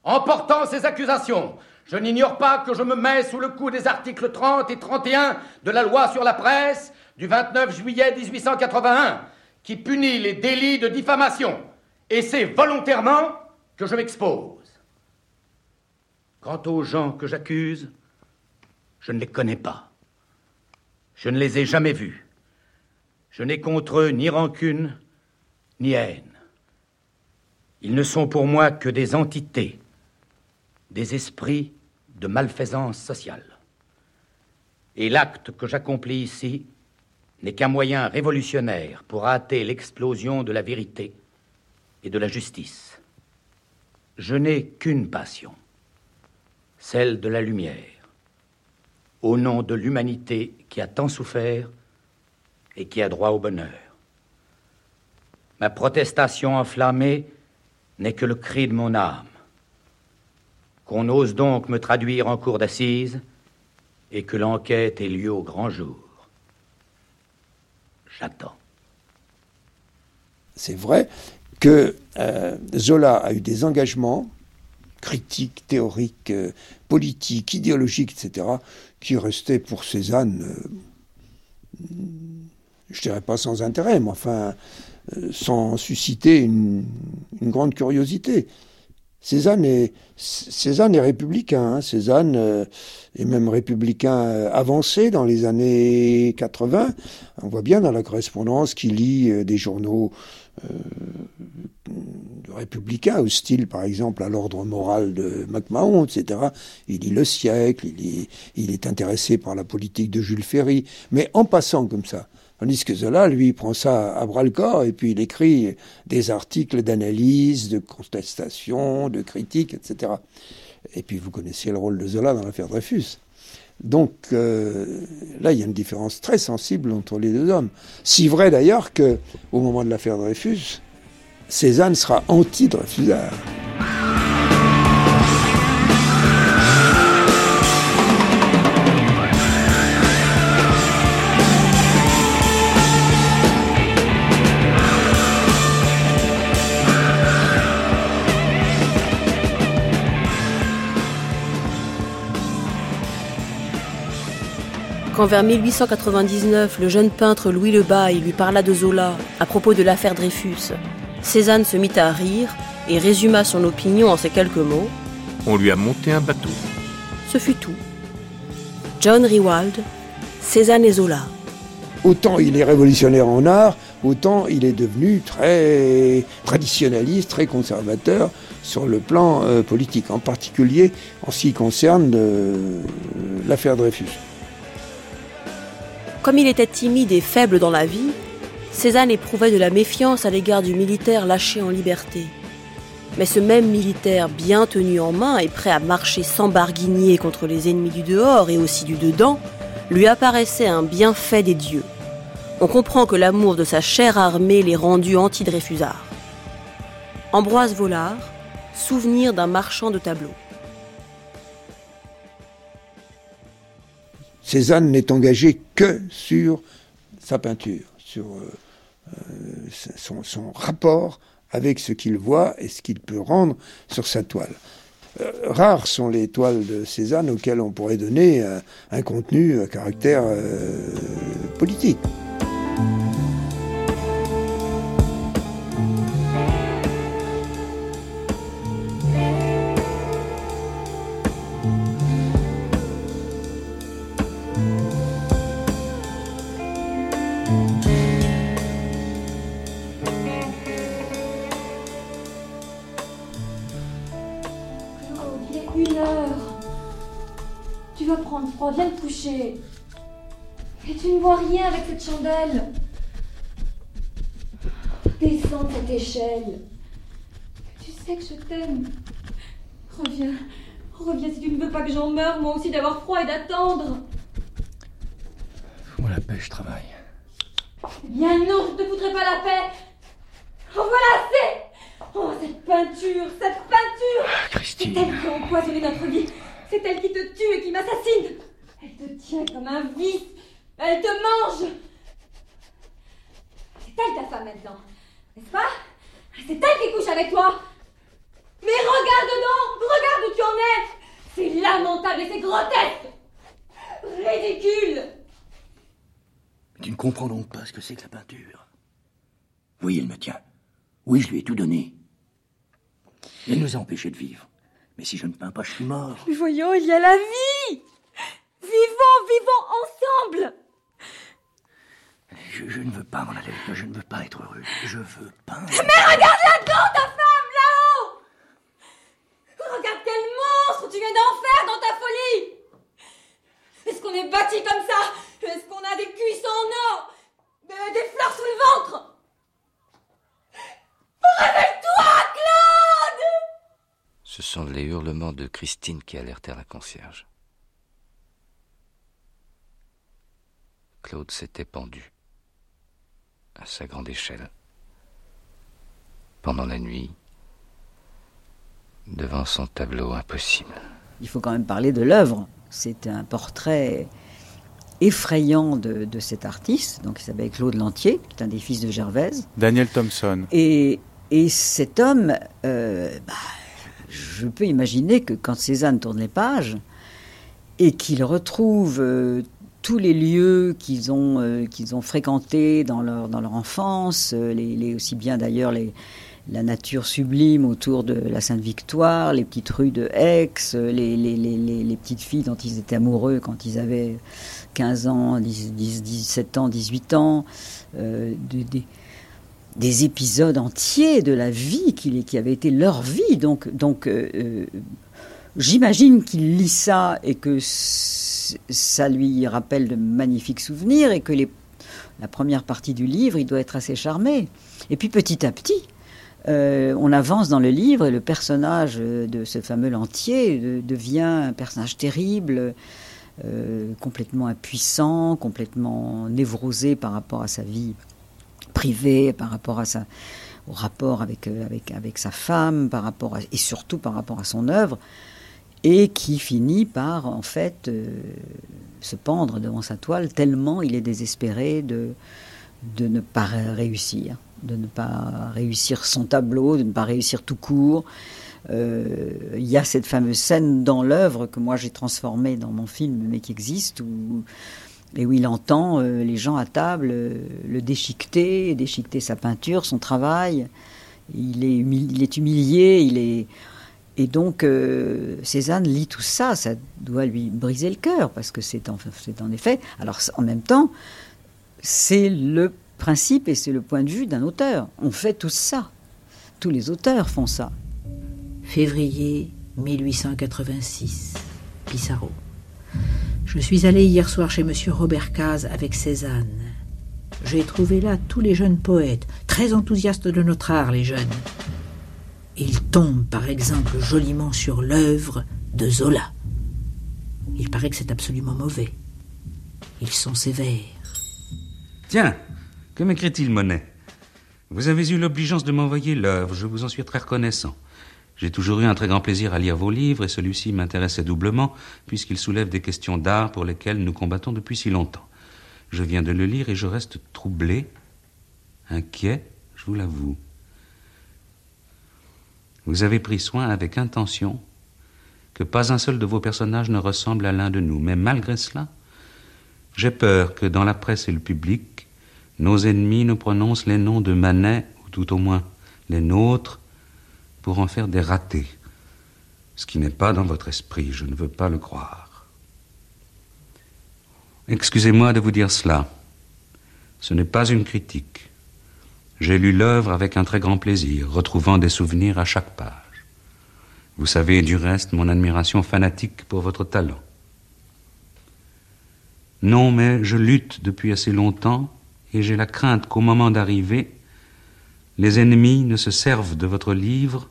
[SPEAKER 16] En portant ces accusations, je n'ignore pas que je me mets sous le coup des articles 30 et 31 de la loi sur la presse du 29 juillet 1881, qui punit les délits de diffamation et c'est volontairement que je m'expose. Quant aux gens que j'accuse, je ne les connais pas. Je ne les ai jamais vus. Je n'ai contre eux ni rancune, ni haine. Ils ne sont pour moi que des entités, des esprits de malfaisance sociale. Et l'acte que j'accomplis ici n'est qu'un moyen révolutionnaire pour hâter l'explosion de la vérité de la justice. Je n'ai qu'une passion, celle de la lumière, au nom de l'humanité qui a tant souffert et qui a droit au bonheur. Ma protestation enflammée n'est que le cri de mon âme. Qu'on ose donc me traduire en cour d'assises et que l'enquête ait lieu au grand jour. J'attends.
[SPEAKER 4] C'est vrai que euh, Zola a eu des engagements critiques, théoriques, euh, politiques, idéologiques, etc., qui restaient pour Cézanne, euh, je dirais pas sans intérêt, mais enfin, sans susciter une, grande curiosité. Cézanne est, Cézanne est républicain. Hein. Cézanne est même républicain avancé dans les années 80. On voit bien dans la correspondance qu'il lit des journaux euh, républicain, hostile par exemple à l'ordre moral de MacMahon, etc. Il lit Le siècle, il, il est intéressé par la politique de Jules Ferry, mais en passant comme ça. Tandis que Zola, lui, prend ça à bras le corps et puis il écrit des articles d'analyse, de contestation, de critique, etc. Et puis vous connaissez le rôle de Zola dans l'affaire Dreyfus. Donc euh, là, il y a une différence très sensible entre les deux hommes. Si vrai d'ailleurs que, au moment de l'affaire Dreyfus, Cézanne sera anti-Dreyfusard.
[SPEAKER 5] Quand vers 1899, le jeune peintre Louis Le Bail lui parla de Zola à propos de l'affaire Dreyfus, Cézanne se mit à rire et résuma son opinion en ces quelques mots.
[SPEAKER 11] On lui a monté un bateau.
[SPEAKER 5] Ce fut tout. John Rewald, Cézanne et Zola.
[SPEAKER 4] Autant il est révolutionnaire en art, autant il est devenu très traditionnaliste, très conservateur sur le plan euh, politique, en particulier en ce qui concerne euh, l'affaire Dreyfus.
[SPEAKER 5] Comme il était timide et faible dans la vie, Cézanne éprouvait de la méfiance à l'égard du militaire lâché en liberté. Mais ce même militaire bien tenu en main et prêt à marcher sans barguigner contre les ennemis du dehors et aussi du dedans, lui apparaissait un bienfait des dieux. On comprend que l'amour de sa chère armée l'ait rendu anti-Dreyfusard. Ambroise Vollard, souvenir d'un marchand de tableaux.
[SPEAKER 4] Cézanne n'est engagé que sur sa peinture, sur euh, euh, son, rapport avec ce qu'il voit et ce qu'il peut rendre sur sa toile. Euh, rares sont les toiles de Cézanne auxquelles on pourrait donner un contenu à caractère politique.
[SPEAKER 17] Que j'en meure, moi aussi, d'avoir froid et d'attendre.
[SPEAKER 11] Fous-moi la paix, je travaille.
[SPEAKER 17] Eh bien non, je ne te foutrai pas la paix. Oh voilà, c'est... Oh, cette peinture, cette peinture
[SPEAKER 11] ah, Christine
[SPEAKER 17] C'est elle qui a empoisonné notre vie. C'est elle qui te tue et qui m'assassine. Elle te tient comme un vice. Elle te mange. C'est elle ta femme maintenant, n'est-ce pas? C'est elle qui couche avec toi. Mais regarde donc, regarde où tu en es. C'est lamentable et c'est grotesque. Ridicule.
[SPEAKER 11] Tu ne comprends donc pas ce que c'est que la peinture. Oui, elle me tient. Oui, je lui ai tout donné. Elle nous a empêchés de vivre. Mais si je ne peins pas, je suis mort.
[SPEAKER 17] Mais voyons, il y a la vie Vivons, vivons ensemble
[SPEAKER 11] je, ne veux pas m'en aller je ne veux pas être heureux. Je veux pas.
[SPEAKER 17] Mais regarde là-dedans, ta femme, là-haut Regarde quel tu viens d'en faire dans ta folie. Est-ce qu'on est bâti comme ça? Est-ce qu'on a des cuissons en or? Des fleurs sous le ventre? Réveille-toi, Claude!
[SPEAKER 10] Ce sont les hurlements de Christine qui alertèrent la concierge. Claude s'était pendu à sa grande échelle pendant la nuit devant son tableau impossible.
[SPEAKER 18] Il faut quand même parler de l'œuvre. C'est un portrait effrayant de, de, cet artiste, donc il s'appelle Claude Lantier, qui est un des fils de Gervaise.
[SPEAKER 1] Daniel Thompson.
[SPEAKER 18] Et, et cet homme, euh, bah, je peux imaginer que quand Cézanne tourne les pages et qu'il retrouve euh, tous les lieux qu'ils ont, euh, qu'ils ont fréquentés dans leur, dans leur enfance, euh, les, les, aussi bien d'ailleurs les, la nature sublime autour de la Sainte-Victoire, les petites rues de Aix, les, petites filles dont ils étaient amoureux quand ils avaient 15 ans, 10, 17 ans, 18 ans, euh, des, des, épisodes entiers de la vie qui, avait été leur vie. Donc, donc euh, j'imagine qu'il lit ça et que ça lui rappelle de magnifiques souvenirs et que la première partie du livre, il doit être assez charmé. Et puis petit à petit, euh, on avance dans le livre et le personnage de ce fameux Lantier de, devient un personnage terrible, euh, complètement impuissant, complètement névrosé par rapport à sa vie privée, par rapport à sa, au rapport avec, euh, sa femme, par rapport et surtout par rapport à son œuvre, et qui finit par en fait se pendre devant sa toile tellement il est désespéré de, de ne pas réussir de ne pas réussir son tableau, de ne pas réussir tout court. Euh, il y a cette fameuse scène dans l'œuvre que moi j'ai transformée dans mon film, mais qui existe, où, et où il entend euh, les gens à table euh, le déchiqueter, déchiqueter sa peinture, son travail. Il est, il est humilié, il est... Et donc, Cézanne lit tout ça, ça doit lui briser le cœur, parce que c'est en effet... Alors, en même temps, c'est le principe et c'est le point de vue d'un auteur. On fait tout ça. Tous les auteurs font ça.
[SPEAKER 13] Février 1886, Pissarro. Je suis allé hier soir chez Monsieur Robert Caz avec Cézanne. J'ai trouvé là tous les jeunes poètes, très enthousiastes de notre art, les jeunes. Ils tombent, par exemple, joliment sur l'œuvre de Zola. Il paraît que c'est absolument mauvais. Ils sont sévères.
[SPEAKER 6] Tiens, que m'écrit-il, Monet? Vous avez eu l'obligeance de m'envoyer l'œuvre, je vous en suis très reconnaissant. J'ai toujours eu un très grand plaisir à lire vos livres, et celui-ci m'intéressait doublement, puisqu'il soulève des questions d'art pour lesquelles nous combattons depuis si longtemps. Je viens de le lire et je reste troublé, inquiet, je vous l'avoue. Vous avez pris soin avec intention que pas un seul de vos personnages ne ressemble à l'un de nous, mais malgré cela, j'ai peur que dans la presse et le public, nos ennemis nous prononcent les noms de Manet, ou tout au moins les nôtres, pour en faire des ratés. Ce qui n'est pas dans votre esprit, je ne veux pas le croire. Excusez-moi de vous dire cela. Ce n'est pas une critique. J'ai lu l'œuvre avec un très grand plaisir, retrouvant des souvenirs à chaque page. Vous savez du reste mon admiration fanatique pour votre talent. Non, mais je lutte depuis assez longtemps et j'ai la crainte qu'au moment d'arriver, les ennemis ne se servent de votre livre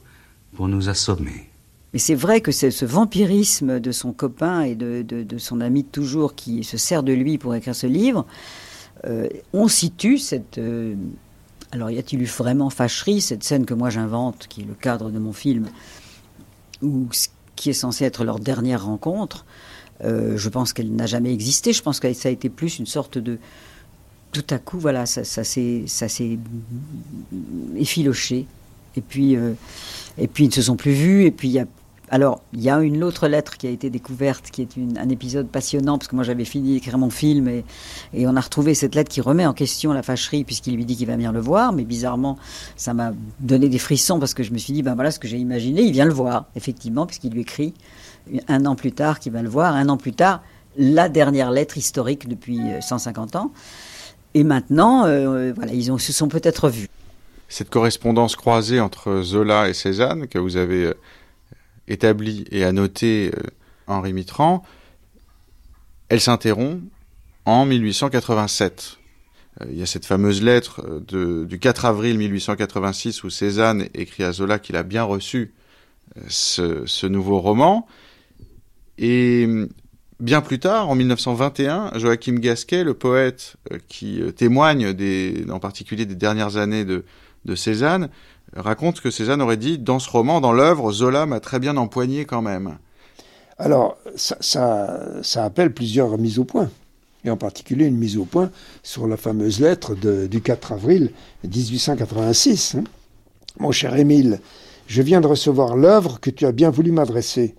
[SPEAKER 6] pour nous assommer.
[SPEAKER 18] Mais c'est vrai que c'est ce vampirisme de son copain et de, de, son ami toujours qui se sert de lui pour écrire ce livre, euh, on situe cette... Euh, alors y a-t-il eu vraiment fâcherie, cette scène que moi j'invente, qui est le cadre de mon film, ou qui est censé être leur dernière rencontre, euh, je pense qu'elle n'a jamais existé, je pense que ça a été plus une sorte de tout à coup, voilà, ça, s'est effiloché. Et puis, euh, et puis, ils ne se sont plus vus. Et puis, alors, il y a une autre lettre qui a été découverte, qui est un épisode passionnant, parce que moi j'avais fini d'écrire mon film, et, et, on a retrouvé cette lettre qui remet en question la fâcherie, puisqu'il lui dit qu'il va venir le voir, mais bizarrement, ça m'a donné des frissons, parce que je me suis dit, ben voilà ce que j'ai imaginé, il vient le voir, effectivement, puisqu'il lui écrit un an plus tard qu'il va le voir, un an plus tard, la dernière lettre historique depuis 150 euh, ans. Et maintenant, euh, voilà, ils se sont peut-être vus.
[SPEAKER 1] Cette correspondance croisée entre Zola et Cézanne, que vous avez euh, établie et annotée, euh, Henri Mitran, elle s'interrompt en 1887. Il y a cette fameuse lettre du 4 avril 1886 où Cézanne écrit à Zola qu'il a bien reçu ce, ce nouveau roman. Et Bien plus tard, en 1921, Joachim Gasquet, le poète euh, qui euh, témoigne en particulier des dernières années de, Cézanne, raconte que Cézanne aurait dit dans ce roman, dans l'œuvre, Zola m'a très bien empoigné quand même.
[SPEAKER 4] Alors, ça, appelle plusieurs mises au point, et en particulier une mise au point sur la fameuse lettre du 4 avril 1886. Hein. Mon cher Émile, je viens de recevoir l'œuvre que tu as bien voulu m'adresser.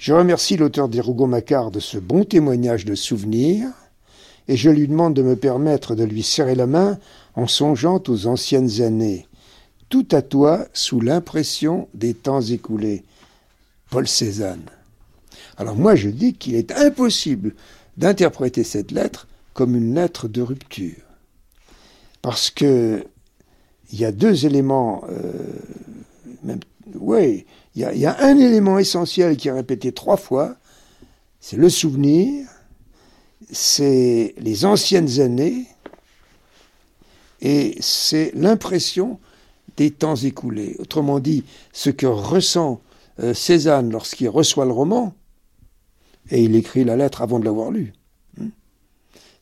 [SPEAKER 4] Je remercie l'auteur des Rougon-Macquart de ce bon témoignage de souvenir, et je lui demande de me permettre de lui serrer la main en songeant aux anciennes années. Tout à toi sous l'impression des temps écoulés. Paul Cézanne. Alors moi je dis qu'il est impossible d'interpréter cette lettre comme une lettre de rupture. Parce que il y a deux éléments, euh, même, oui, il y, a, un élément essentiel qui est répété trois fois, c'est le souvenir, c'est les anciennes années, et c'est l'impression des temps écoulés. Autrement dit, ce que ressent euh, Cézanne lorsqu'il reçoit le roman, et il écrit la lettre avant de l'avoir lu.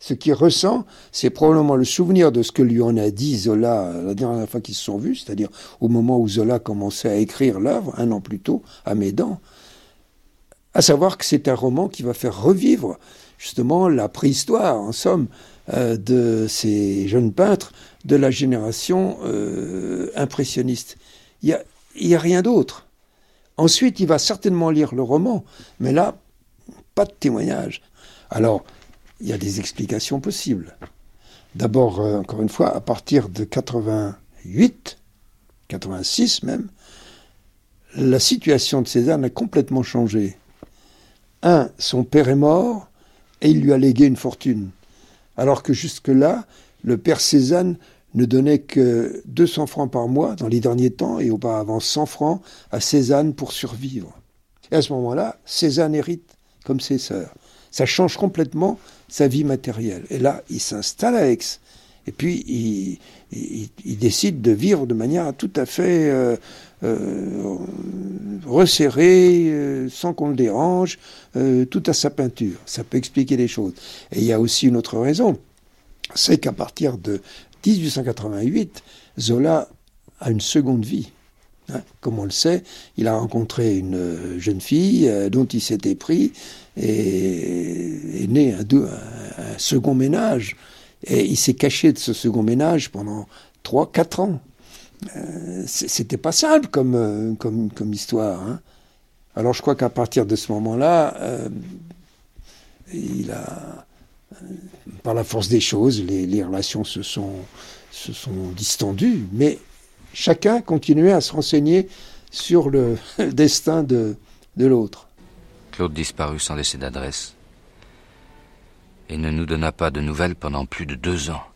[SPEAKER 4] Ce qu'il ressent, c'est probablement le souvenir de ce que lui en a dit Zola la dernière fois qu'ils se sont vus, c'est-à-dire au moment où Zola commençait à écrire l'œuvre, un an plus tôt, à Médan, à savoir que c'est un roman qui va faire revivre justement la préhistoire, en somme, euh, de ces jeunes peintres de la génération euh, impressionniste. Il n'y a, a rien d'autre. Ensuite, il va certainement lire le roman, mais là, pas de témoignage. Alors, il y a des explications possibles. D'abord, euh, encore une fois, à partir de 88, 86 même, la situation de Cézanne a complètement changé. Un, son père est mort et il lui a légué une fortune. Alors que jusque-là, le père Cézanne ne donnait que 200 francs par mois dans les derniers temps et auparavant 100 francs à Cézanne pour survivre. Et à ce moment-là, Cézanne hérite comme ses sœurs. Ça change complètement sa vie matérielle. Et là, il s'installe à Aix. Et puis, il, décide de vivre de manière tout à fait euh, euh, resserrée, euh, sans qu'on le dérange, tout à sa peinture. Ça peut expliquer les choses. Et il y a aussi une autre raison, c'est qu'à partir de 1888, Zola a une seconde vie. Hein, comme on le sait, il a rencontré une jeune fille dont il s'était pris et est né un, second ménage. Et il s'est caché de ce second ménage pendant 3-4 ans. Euh, C'était pas simple comme, comme, comme histoire. Hein. Alors je crois qu'à partir de ce moment-là, il a, par la force des choses, les, les relations se sont, se sont distendues, mais chacun continuait à se renseigner sur le destin de, de l'autre.
[SPEAKER 10] Claude disparut sans laisser d'adresse et ne nous donna pas de nouvelles pendant plus de deux ans.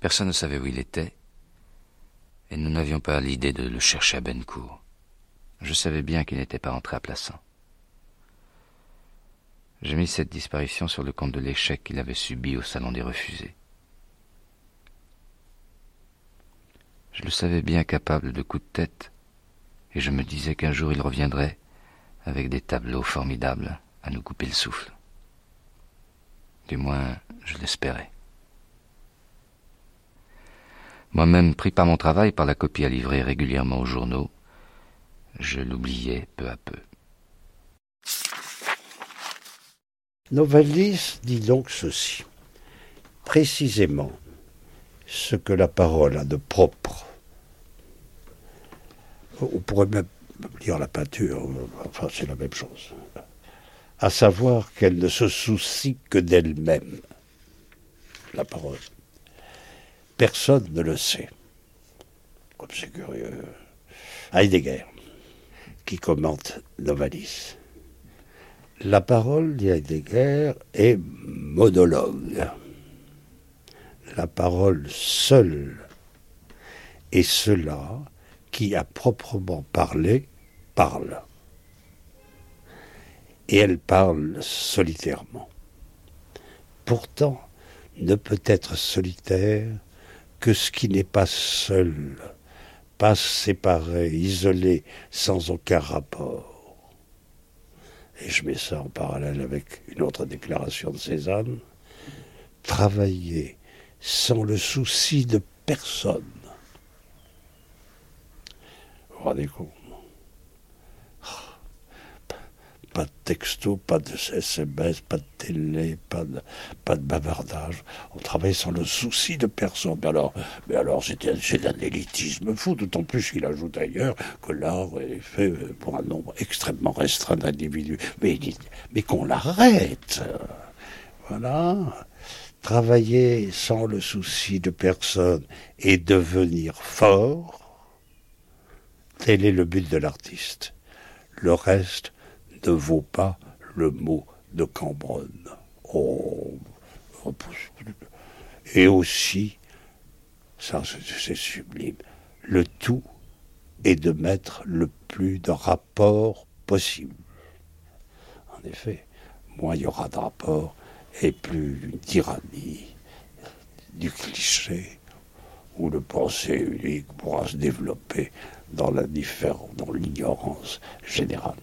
[SPEAKER 10] Personne ne savait où il était, et nous n'avions pas l'idée de le chercher à Bencourt. Je savais bien qu'il n'était pas entré à Plassans. J'ai mis cette disparition sur le compte de l'échec qu'il avait subi au salon des refusés. Je le savais bien capable de coups de tête, et je me disais qu'un jour il reviendrait avec des tableaux formidables à nous couper le souffle. Du moins, je l'espérais. Moi-même, pris par mon travail, par la copie à livrer régulièrement aux journaux, je l'oubliais peu à peu.
[SPEAKER 15] Novalis dit donc ceci. Précisément, ce que la parole a de propre on pourrait même dire la peinture, enfin c'est la même chose. À savoir qu'elle ne se soucie que d'elle-même. La parole. Personne ne le sait. Comme c'est curieux. Heidegger, qui commente Novalis. La parole, dit Heidegger, est monologue. La parole seule. Et cela qui a proprement parlé parle. Et elle parle solitairement. Pourtant, ne peut être solitaire que ce qui n'est pas seul, pas séparé, isolé, sans aucun rapport. Et je mets ça en parallèle avec une autre déclaration de Cézanne. Travailler sans le souci de personne rendez texto, pas de SMS, pas de télé, pas de, pas de bavardage. On travaillait sans le souci de personne. Mais alors, mais alors c'est d'un élitisme fou, d'autant plus qu'il ajoute d'ailleurs que l'art est fait pour un nombre extrêmement restreint d'individus. Mais, mais qu'on l'arrête. Voilà. Travailler sans le souci de personne et devenir fort, tel est le but de l'artiste. Le reste ne vaut pas le mot de Cambronne. Oh, et aussi, ça c'est sublime, le tout est de mettre le plus de rapports possible. En effet, moins il y aura de rapports, et plus une tyrannie du cliché, où le pensée unique pourra se développer dans la différence, dans l'ignorance générale.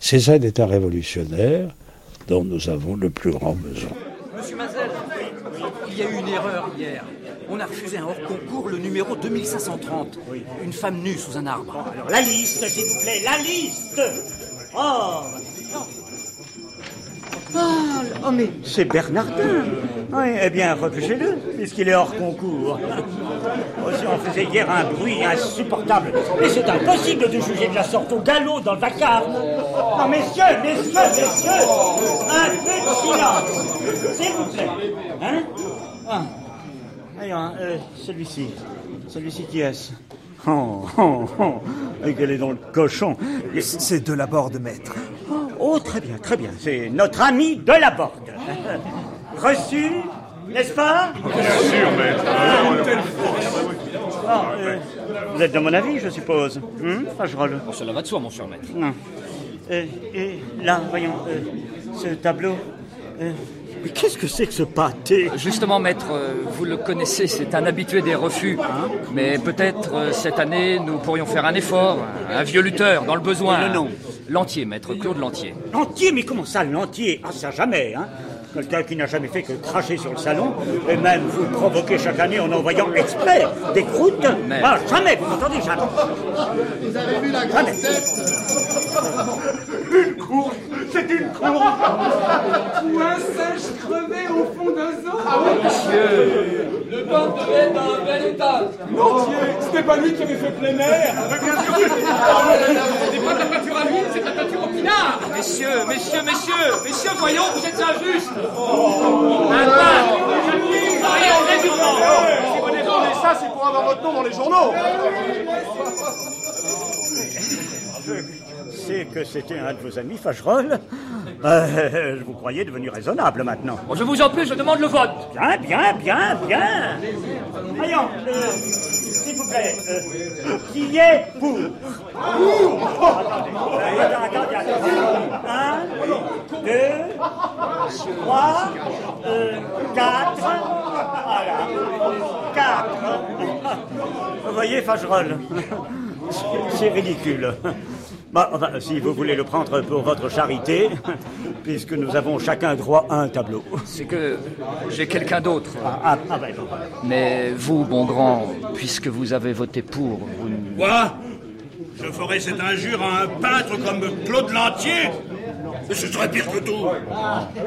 [SPEAKER 15] Cézanne est un révolutionnaire dont nous avons le plus grand besoin.
[SPEAKER 19] Monsieur Mazel, il y a eu une erreur hier. On a refusé un hors concours, le numéro 2530. Une femme nue sous un arbre.
[SPEAKER 20] alors la liste, s'il vous plaît, la liste Oh oh, mais c'est Bernardin. Oui, eh bien, refusez-le, puisqu'il est hors concours. Aussi, on faisait hier un bruit insupportable. Et c'est impossible de juger de la sorte au galop dans le vacarme. Non, messieurs, messieurs, messieurs, un peu de silence, s'il vous plaît. Hein ah. Voyons, euh, celui-ci. Celui-ci qui est-ce? Oh, oh, oh. Et quel est donc le cochon?
[SPEAKER 21] C'est de la borde, maître.
[SPEAKER 20] Oh, très bien, très bien. C'est notre ami de la Borde. Reçu, n'est-ce pas?
[SPEAKER 22] Bien sûr, maître.
[SPEAKER 20] Ah, euh, vous êtes de mon avis, je suppose. Hum, Fagerolles
[SPEAKER 10] Oh, cela va de soi, mon cher maître.
[SPEAKER 20] Non. Euh, et là, voyons, euh, ce tableau. Mais qu'est-ce que c'est que ce pâté?
[SPEAKER 10] Justement, maître, euh, vous le connaissez, c'est un habitué des refus. Mais peut-être euh, cette année, nous pourrions faire un effort. Un vieux lutteur, dans le besoin.
[SPEAKER 20] Et le nom?
[SPEAKER 10] L'entier, maître, Claude Lantier.
[SPEAKER 20] L'entier Mais comment ça, l'entier? Ah, ça jamais, hein Quelqu'un qui n'a jamais fait que cracher sur le salon, et même vous le provoquez chaque année en envoyant exprès des croûtes.
[SPEAKER 10] Mais-
[SPEAKER 20] Ah, jamais, vous entendez, jamais.
[SPEAKER 22] Vous avez vu la
[SPEAKER 20] Jamais.
[SPEAKER 22] grosse tête Une course C'est une course
[SPEAKER 23] Ou un singe crevé au fond d'un zoo.
[SPEAKER 22] Ah oui,
[SPEAKER 23] monsieur. Le temps devait être dans un bel état. Non, c'était pas lui qui avait fait plein air.
[SPEAKER 22] Mais bien sûr
[SPEAKER 23] C'est pas de la peinture à l'huile, c'est de la peinture au pinard.
[SPEAKER 19] Messieurs, messieurs, messieurs, messieurs, voyons, vous êtes injustes
[SPEAKER 22] Un
[SPEAKER 19] résultat
[SPEAKER 22] Si vous défendez ça, c'est pour avoir votre nom dans les journaux
[SPEAKER 20] Que c'était un de vos amis, Fagerolles. Euh, je vous croyais devenu raisonnable maintenant.
[SPEAKER 19] Je vous en prie, je demande le vote
[SPEAKER 20] Bien, bien, bien, bien. Voyons, euh, s'il vous plaît, euh, qui est pour Attendez, attendez, attendez, attendez. Un, deux, trois, euh, quatre. Voilà. Quatre. Vous voyez, Fagerolles, c'est ridicule. Enfin, si vous voulez le prendre pour votre charité, puisque nous avons chacun droit à un tableau.
[SPEAKER 10] C'est que j'ai quelqu'un d'autre.
[SPEAKER 20] Ah, ah ben, bon.
[SPEAKER 10] Mais vous, bon grand, puisque vous avez voté pour, vous ne-
[SPEAKER 22] Quoi? Je ferais cette injure à un peintre comme Claude Lantier Mais ce serait pire que tout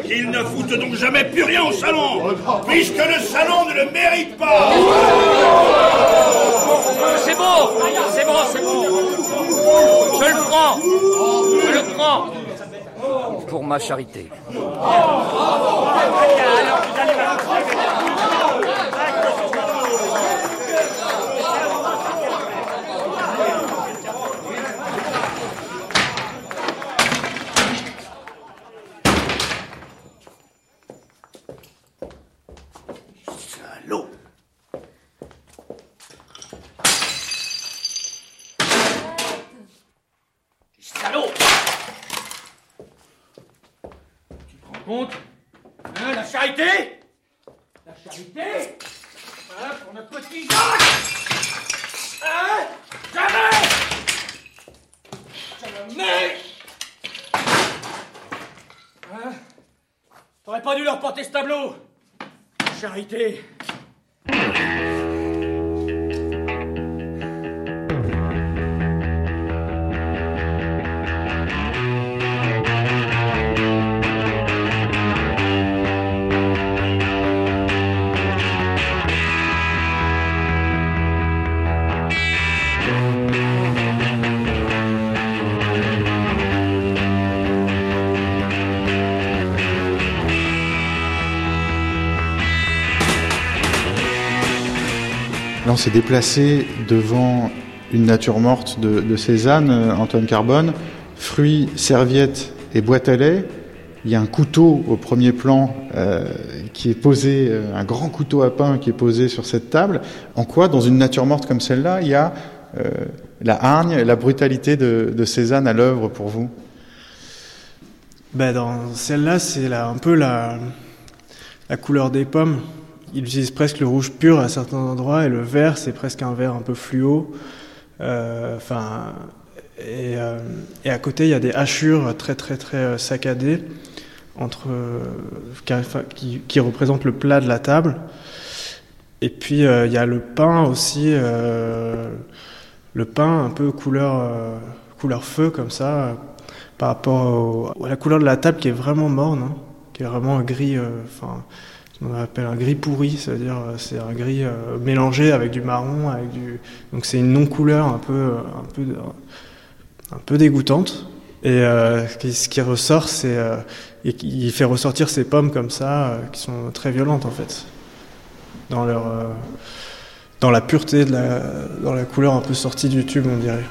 [SPEAKER 22] Qu'il ne foute donc jamais plus rien au salon Puisque le salon ne le mérite pas
[SPEAKER 19] C'est bon C'est bon, c'est bon Je le prends Je le prends
[SPEAKER 10] pour ma charité.
[SPEAKER 22] Salaud
[SPEAKER 19] Salaud Tu te rends compte Hein, la charité Charité Hein, pour notre petit Hein Jamais Jamais Hein T'aurais pas dû leur porter ce tableau Charité
[SPEAKER 1] s'est déplacé devant une nature morte de, Cézanne, euh, Antoine Carbone, fruits, serviettes et boîte à lait. Il y a un couteau au premier plan euh, qui est posé, euh, un grand couteau à pain qui est posé sur cette table. En quoi, dans une nature morte comme celle-là, il y a euh, la hargne, la brutalité de, Cézanne à l'œuvre pour vous?
[SPEAKER 24] Ben Dans celle-là, c'est un peu la couleur des pommes. Il utilise presque le rouge pur à certains endroits et le vert, c'est presque un vert un peu fluo. Euh, Enfin, et, euh, et, à côté, il y a des hachures très très très euh, saccadées entre, qui, représentent le plat de la table. Et puis il y a le pain aussi, le pain un peu couleur, couleur feu comme ça, par rapport à la couleur de la table qui est vraiment morne, hein, qui est vraiment gris, enfin on appelle un gris pourri, c'est-à-dire c'est un gris euh, mélangé avec du marron, avec du donc c'est une non-couleur un peu un peu un peu dégoûtante. Et euh, ce qui ressort, c'est euh, fait ressortir ces pommes comme ça, euh, qui sont très violentes en fait, dans leur dans la pureté de la dans la couleur un peu sortie du tube, on dirait.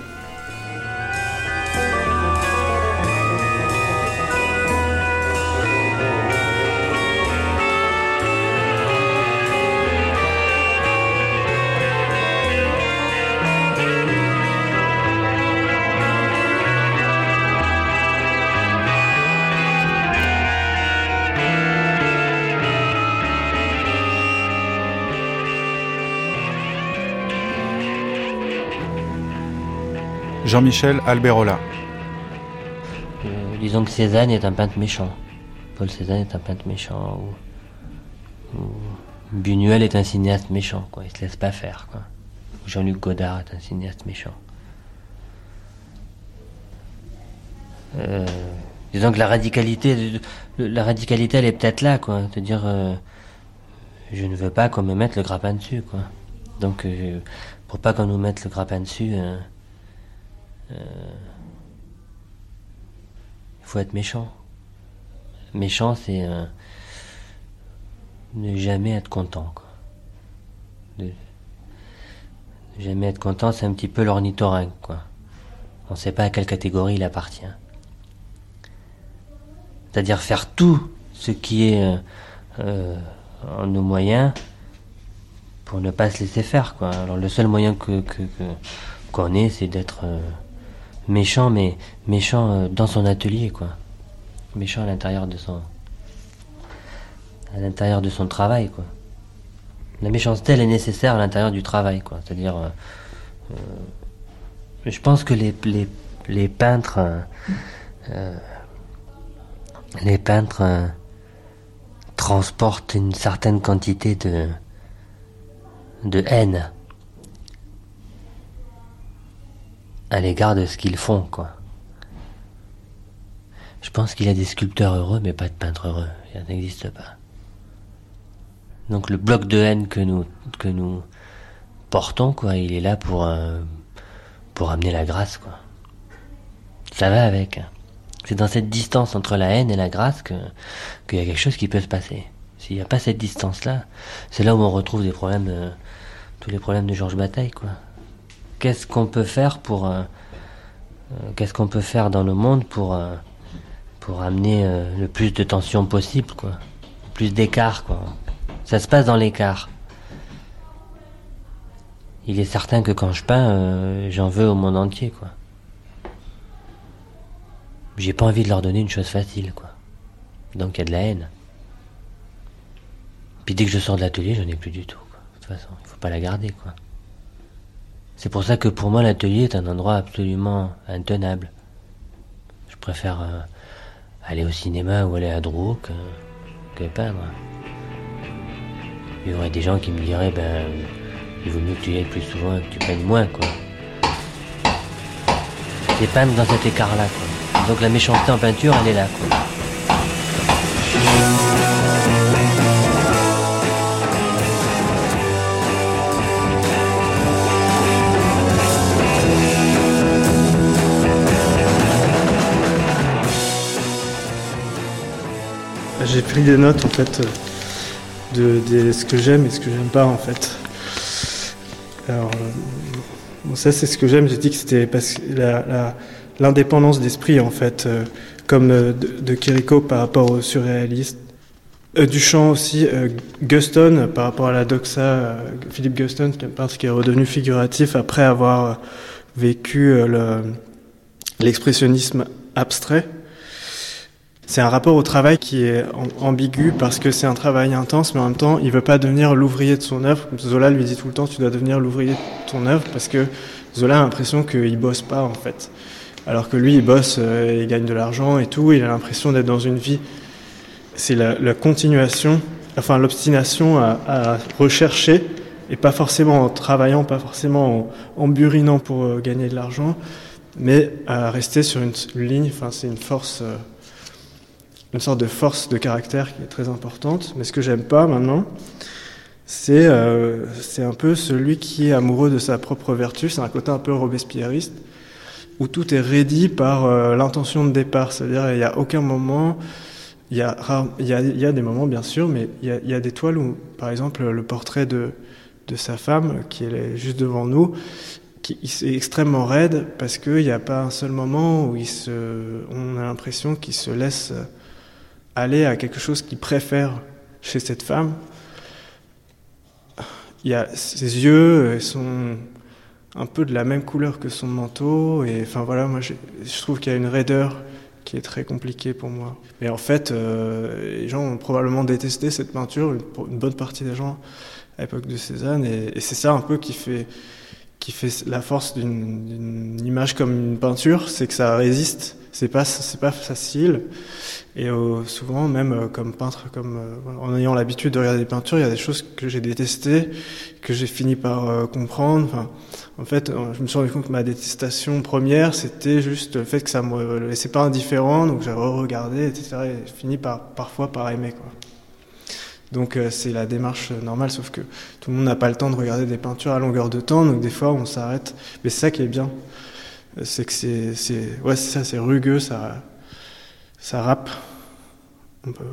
[SPEAKER 1] Jean-Michel Alberola.
[SPEAKER 25] Euh, disons que Cézanne est un peintre méchant. Paul Cézanne est un peintre méchant. Ou, Buñuel est un cinéaste méchant, quoi. Il se laisse pas faire, quoi. Jean-Luc Godard est un cinéaste méchant. Euh, disons que la radicalité, la radicalité, elle est peut-être là, quoi. De dire, euh, je ne veux pas qu'on me mette le grappin dessus, quoi. Donc, euh, pour pas qu'on nous mette le grappin dessus, il faut être méchant. Méchant, c'est euh, ne jamais être content. Quoi. De, ne jamais être content, c'est un petit peu l'ornithorynque. Quoi. On ne sait pas à quelle catégorie il appartient. C'est-à-dire faire tout ce qui est euh, euh, en nos moyens pour ne pas se laisser faire. Alors le seul moyen que qu'on ait, c'est d'être méchant, mais méchant euh, dans son atelier, quoi. Méchant à l'intérieur de son, à l'intérieur de son travail, quoi. La méchanceté, elle est nécessaire à l'intérieur du travail, quoi. C'est-à-dire, euh, euh, je pense que les les, les peintres, les peintres transportent une certaine quantité de de haine à l'égard de ce qu'ils font, quoi. Je pense qu'il y a des sculpteurs heureux, mais pas de peintres heureux. Ça n'existe pas. Donc le bloc de haine que nous que nous portons, quoi, il est là pour euh, pour amener la grâce, quoi. Ça va avec. C'est dans cette distance entre la haine et la grâce que qu'il y a quelque chose qui peut se passer. S'il n'y a pas cette distance-là, c'est là où on retrouve des problèmes, tous les problèmes de Georges Bataille, quoi qu'est-ce qu'on peut faire pour euh, euh, qu'est-ce qu'on peut faire dans le monde pour euh, amener le plus de tension possible quoi. Plus d'écart quoi. Ça se passe dans l'écart. Il est certain que quand je peins j'en veux au monde entier quoi. J'ai pas envie de leur donner une chose facile quoi. Donc il y a de la haine. Puis dès que je sors de l'atelier j'en ai plus du tout quoi. de toute façon il faut pas la garder quoi c'est pour ça que pour moi l'atelier est un endroit absolument intenable. Je préfère euh, aller au cinéma ou aller à Drouot que, peindre. Il y aurait des gens qui me diraient ben il vaut mieux que tu y ailles plus souvent et que tu peignes moins quoi. C'est peindre dans cet écart là. Donc la méchanceté en peinture elle est là.
[SPEAKER 24] J'ai pris des notes en fait de, de, ce que j'aime et ce que j'aime pas en fait. Alors, euh, ça c'est ce que j'aime. J'ai dit que c'était l'indépendance d'esprit en fait, euh, comme euh, de, de Chirico par rapport au surréaliste. Euh, Duchamp aussi, euh, Guston par rapport à la doxa, euh, Philippe Guston, qui est est redevenu figuratif après avoir euh, vécu euh, le- l'expressionnisme abstrait. C'est un rapport au travail qui est am- ambigu parce que c'est un travail intense, mais en même temps, il veut pas devenir l'ouvrier de son œuvre. Zola lui dit tout le temps, tu dois devenir l'ouvrier de ton œuvre parce que Zola a l'impression qu'il bosse pas en fait. Alors que lui, il bosse, euh, il gagne de l'argent et tout, il a l'impression d'être dans une vie. C'est la, continuation, enfin l'obstination à, rechercher et pas forcément en travaillant, pas forcément en, burinant pour euh, gagner de l'argent, mais à rester sur une, une ligne. Enfin, c'est une force. euh, une sorte de force de caractère qui est très importante. Mais ce que j'aime pas maintenant, c'est euh, un peu celui qui est amoureux de sa propre vertu. C'est un côté un peu robespierriste où tout est rédi par euh, l'intention de départ. C'est-à-dire il n'y a aucun moment. Il y, a, il, y a, il y a des moments, bien sûr, mais il y a, des toiles où, par exemple, le portrait de, de sa femme, qui est juste devant nous, qui est extrêmement raide parce qu'il n'y a pas un seul moment où il se, on a l'impression qu'il se laisse aller à quelque chose qu'il préfère chez cette femme. Il y a ses yeux sont un peu de la même couleur que son manteau et enfin voilà moi je trouve qu'il y a une raideur qui est très compliquée pour moi. Mais en fait, euh, les gens ont probablement détesté cette peinture, une, bonne partie des gens à l'époque de Cézanne, et, et c'est ça un peu qui fait qui fait la force d'une image comme une peinture, c'est que ça résiste. C'est pas pas facile. Et euh, souvent, même euh, comme peintre, comme euh, en ayant l'habitude de regarder des peintures, il y a des choses que j'ai détestées, que j'ai fini par comprendre. Enfin, en fait, je me suis rendu compte que ma détestation première, c'était juste le fait que ça me laissait pas indifférent, donc j'ai re-regardé, etc. Et j'ai fini par parfois par aimer. Donc c'est la démarche normale, sauf que tout le monde n'a pas le temps de regarder des peintures à longueur de temps, donc des fois on s'arrête. Mais c'est ça qui est bien, c'est que c'est, c'est, ouais, ça, c'est rugueux, ça, ça rappe. On, peut-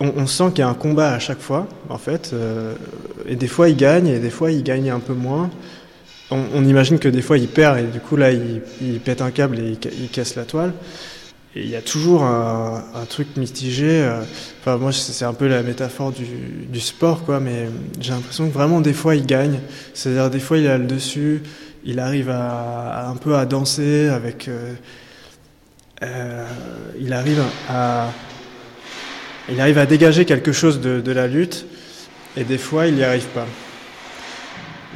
[SPEAKER 24] on, sent qu'il y a un combat à chaque fois, en fait, euh, et des fois il gagne, et des fois il gagne un peu moins. On, imagine que des fois il perd, et du coup là il, pète un câble et il, ca- il casse la toile. Et il y a toujours un, truc mitigé. euh, Enfin, moi, c'est c'est un peu la métaphore du, du sport, quoi. Mais j'ai l'impression que vraiment, des fois, il gagne. C'est-à-dire, des fois, il a le dessus. Il arrive à, un peu à danser avec. euh, euh, il arrive à. Il arrive à dégager quelque chose de, la lutte. Et des fois, il n'y arrive pas.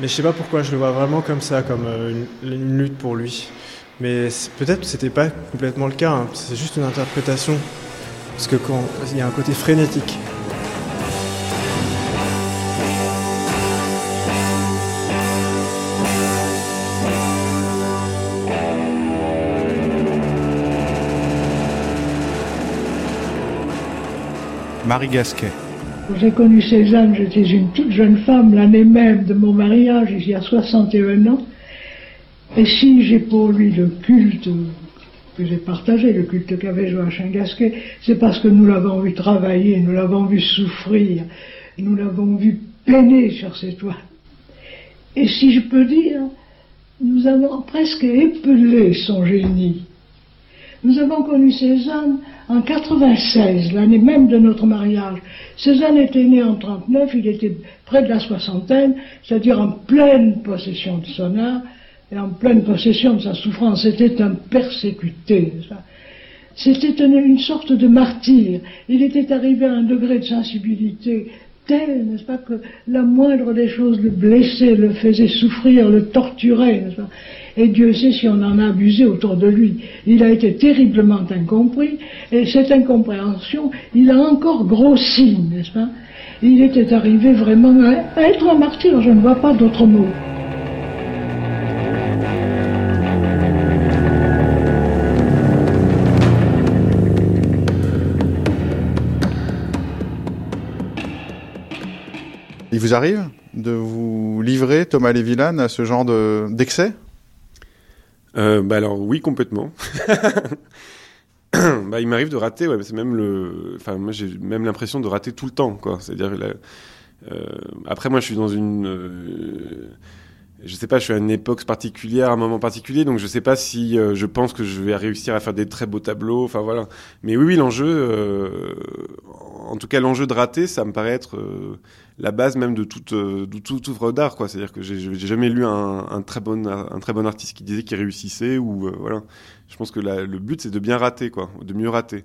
[SPEAKER 24] Mais je sais pas pourquoi je le vois vraiment comme ça, comme euh, une, lutte pour lui. Mais peut-être que c'était pas complètement le cas, hein. c'est juste une interprétation. Parce que quand il y a un côté frénétique.
[SPEAKER 1] Marie Gasquet.
[SPEAKER 26] J'ai connu Cézanne, j'étais une toute jeune femme l'année même de mon mariage, il y a 61 ans. Et si j'ai pour lui le culte que j'ai partagé, le culte qu'avait Joachim Gasquet, c'est parce que nous l'avons vu travailler, nous l'avons vu souffrir, nous l'avons vu peiner sur ses toiles. Et si je peux dire, nous avons presque épelé son génie. Nous avons connu Cézanne en 96, l'année même de notre mariage. Cézanne était né en 39, il était près de la soixantaine, c'est-à-dire en pleine possession de son art et en pleine possession de sa souffrance. C'était un persécuté. C'était une, une sorte de martyr. Il était arrivé à un degré de sensibilité tel, n'est-ce pas, que la moindre des choses le blessait, le faisait souffrir, le torturait, n'est-ce pas et Dieu sait si on en a abusé autour de lui. Il a été terriblement incompris, et cette incompréhension, il a encore grossi, n'est-ce pas? Il était arrivé vraiment à, être un martyr, je ne vois pas d'autre mot.
[SPEAKER 1] Il vous arrive de vous livrer, Thomas Lévillane, à ce genre de- d'excès?
[SPEAKER 27] Euh, bah alors oui complètement. bah il m'arrive de rater, ouais, c'est même le, enfin moi j'ai même l'impression de rater tout le temps quoi. C'est-à-dire la- après, moi, je suis dans une je sais pas, je suis à une époque particulière, à un moment particulier, donc je sais pas si euh, je pense que je vais réussir à faire des très beaux tableaux. Enfin voilà. Mais oui, oui, l'enjeu, euh, en tout cas l'enjeu de rater, ça me paraît être euh, la base même de toute de toute œuvre d'art, quoi. C'est-à-dire que j'ai jamais lu un, un, très bon un très bon artiste qui disait qu'il réussissait ou voilà. Je pense que la, le but c'est de bien rater, quoi, de mieux rater.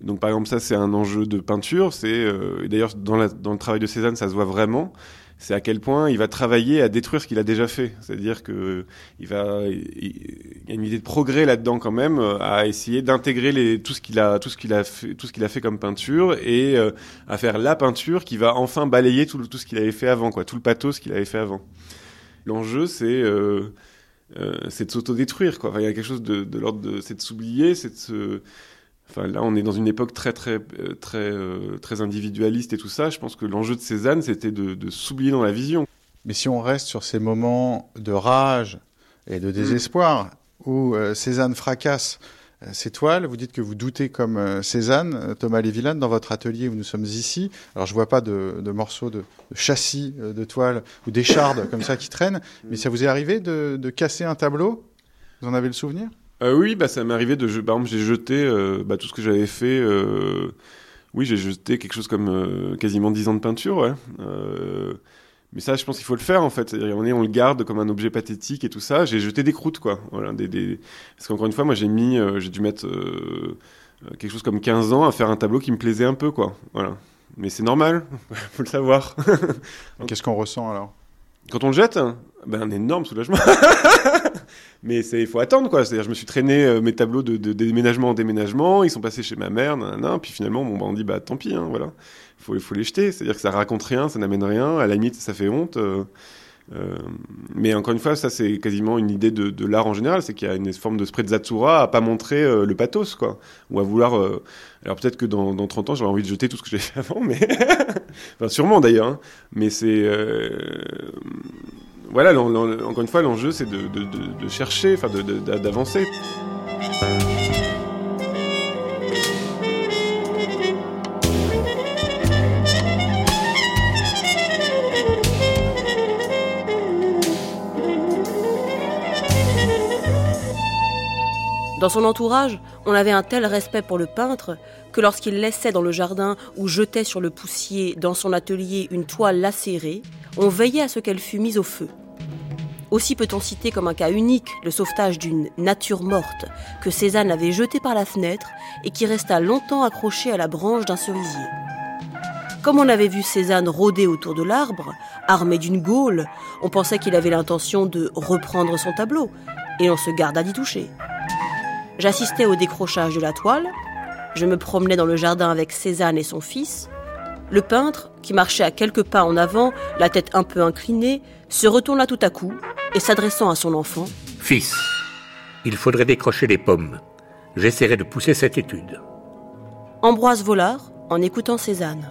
[SPEAKER 27] Donc par exemple ça c'est un enjeu de peinture. C'est d'ailleurs dans, dans le travail de Cézanne ça se voit vraiment c'est à quel point il va travailler à détruire ce qu'il a déjà fait. C'est-à-dire que il va, il, y a une idée de progrès là-dedans quand même, euh, à essayer d'intégrer les tout ce qu'il a, tout ce qu'il a fait, tout ce qu'il a fait comme peinture et euh, à faire la peinture qui va enfin balayer tout, tout ce qu'il avait fait avant, quoi, tout le pathos qu'il avait fait avant. L'enjeu, c'est euh, euh c'est de s'autodétruire, quoi. il y a quelque chose de, de l'ordre de, c'est de s'oublier, c'est de se Là, on est dans une époque très, très, euh, très, euh, très individualiste et tout ça. Je pense que l'enjeu de Cézanne, c'était de, de s'oublier dans la vision.
[SPEAKER 1] Mais si on reste sur ces moments de rage et de désespoir où euh, Cézanne fracasse ses toiles, vous dites que vous doutez comme Cézanne, Thomas Lévillane, dans votre atelier où nous sommes ici. Alors je vois pas de, morceaux de, châssis de toiles ou d'échardes comme ça qui traînent, mais ça vous est arrivé de casser un tableau? Vous en avez le souvenir?
[SPEAKER 27] Euh, oui, bah ça m'est arrivé de, par exemple, j'ai jeté euh, bah, tout ce que j'avais fait. Euh, oui, j'ai jeté quelque chose comme quasiment 10 ans de peinture, ouais. Mais ça, je pense qu'il faut le faire en fait. On est, on le garde comme un objet pathétique et tout ça. J'ai jeté des croûtes, quoi. Parce qu'encore une fois, moi, j'ai mis, j'ai dû mettre quelque chose comme 15 ans à faire un tableau qui me plaisait un peu, quoi. Voilà. Mais c'est normal, faut le savoir.
[SPEAKER 1] Qu'est-ce qu'on ressent alors?
[SPEAKER 27] Quand on le jette, ben un énorme soulagement. mais il faut attendre quoi. C'est-à-dire je me suis traîné euh, mes tableaux de, déménagement en déménagement ils sont passés chez ma mère nan, puis finalement bon bah, on dit bah tant pis hein, voilà. Faut faut les jeter. C'est-à-dire que ça raconte rien ça n'amène rien. À la limite ça fait honte euh, euh, mais encore une fois, ça c'est quasiment une idée de, l'art en général, c'est qu'il y a une forme de sprezzatura à pas montrer euh, le pathos, quoi, ou à vouloir. Euh, alors peut-être que dans, dans 30 ans, j'aurais envie de jeter tout ce que j'ai fait avant, mais enfin sûrement d'ailleurs. Hein. Mais c'est voilà, encore une fois, l'enjeu, c'est de, de, chercher, enfin, d'avancer.
[SPEAKER 5] Dans son entourage, on avait un tel respect pour le peintre que lorsqu'il laissait dans le jardin ou jetait sur le poussier dans son atelier une toile lacérée, on veillait à ce qu'elle fût mise au feu. Aussi peut-on citer comme un cas unique le sauvetage d'une nature morte que Cézanne avait jetée par la fenêtre et qui resta longtemps accrochée à la branche d'un cerisier. Comme on avait vu Cézanne rôder autour de l'arbre, armé d'une gaule, on pensait qu'il avait l'intention de reprendre son tableau, et on se garda d'y toucher. J'assistais au décrochage de la toile, je me promenais dans le jardin avec Cézanne et son fils, le peintre, qui marchait à quelques pas en avant, la tête un peu inclinée, se retourna tout à coup et s'adressant à son enfant
[SPEAKER 28] Fils, il faudrait décrocher les pommes. J'essaierai de pousser cette étude.
[SPEAKER 5] Ambroise Vollard, en écoutant Cézanne.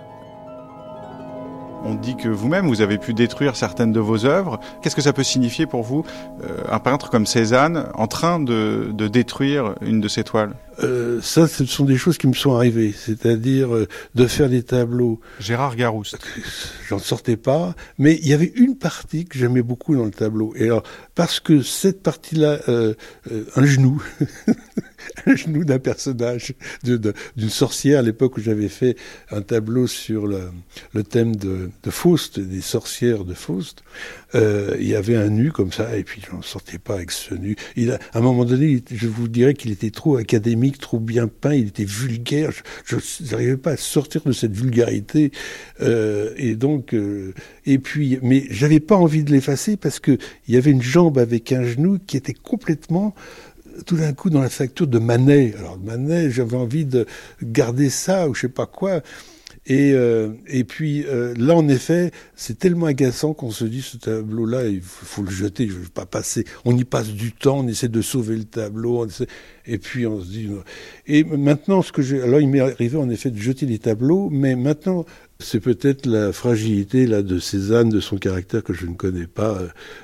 [SPEAKER 1] On dit que vous-même, vous avez pu détruire certaines de vos œuvres. Qu'est-ce que ça peut signifier pour vous, euh, un peintre comme Cézanne, en train de, de détruire une de ses toiles?
[SPEAKER 29] Euh, ça, ce sont des choses qui me sont arrivées, c'est-à-dire euh, de faire des tableaux.
[SPEAKER 1] Gérard Garouste.
[SPEAKER 29] J'en sortais pas, mais il y avait une partie que j'aimais beaucoup dans le tableau. Et alors, parce que cette partie-là, euh, euh un genou, un genou d'un personnage, d'une sorcière, à l'époque où j'avais fait un tableau sur le, le thème de, de Faust, des sorcières de Faust, euh, il y avait un nu comme ça, et puis j'en sortais pas avec ce nu. Il a, à un moment donné, je vous dirais qu'il était trop académique, trop bien peint, il était vulgaire. Je n'arrivais pas à sortir de cette vulgarité, euh, et donc, euh, et puis, mais j'avais pas envie de l'effacer parce que il y avait une jambe avec un genou qui était complètement tout d'un coup dans la facture de Manet. Alors Manet, j'avais envie de garder ça ou je sais pas quoi. Et, euh, et puis euh, là, en effet, c'est tellement agaçant qu'on se dit ce tableau-là, il faut, le jeter. Je ne veux pas passer. On y passe du temps, on essaie de sauver le tableau, et puis on se dit. Et maintenant, ce que j'ai, alors il m'est arrivé en effet de jeter des tableaux, mais maintenant, C'est peut-être la fragilité là de Cézanne, de son caractère que je ne connais pas.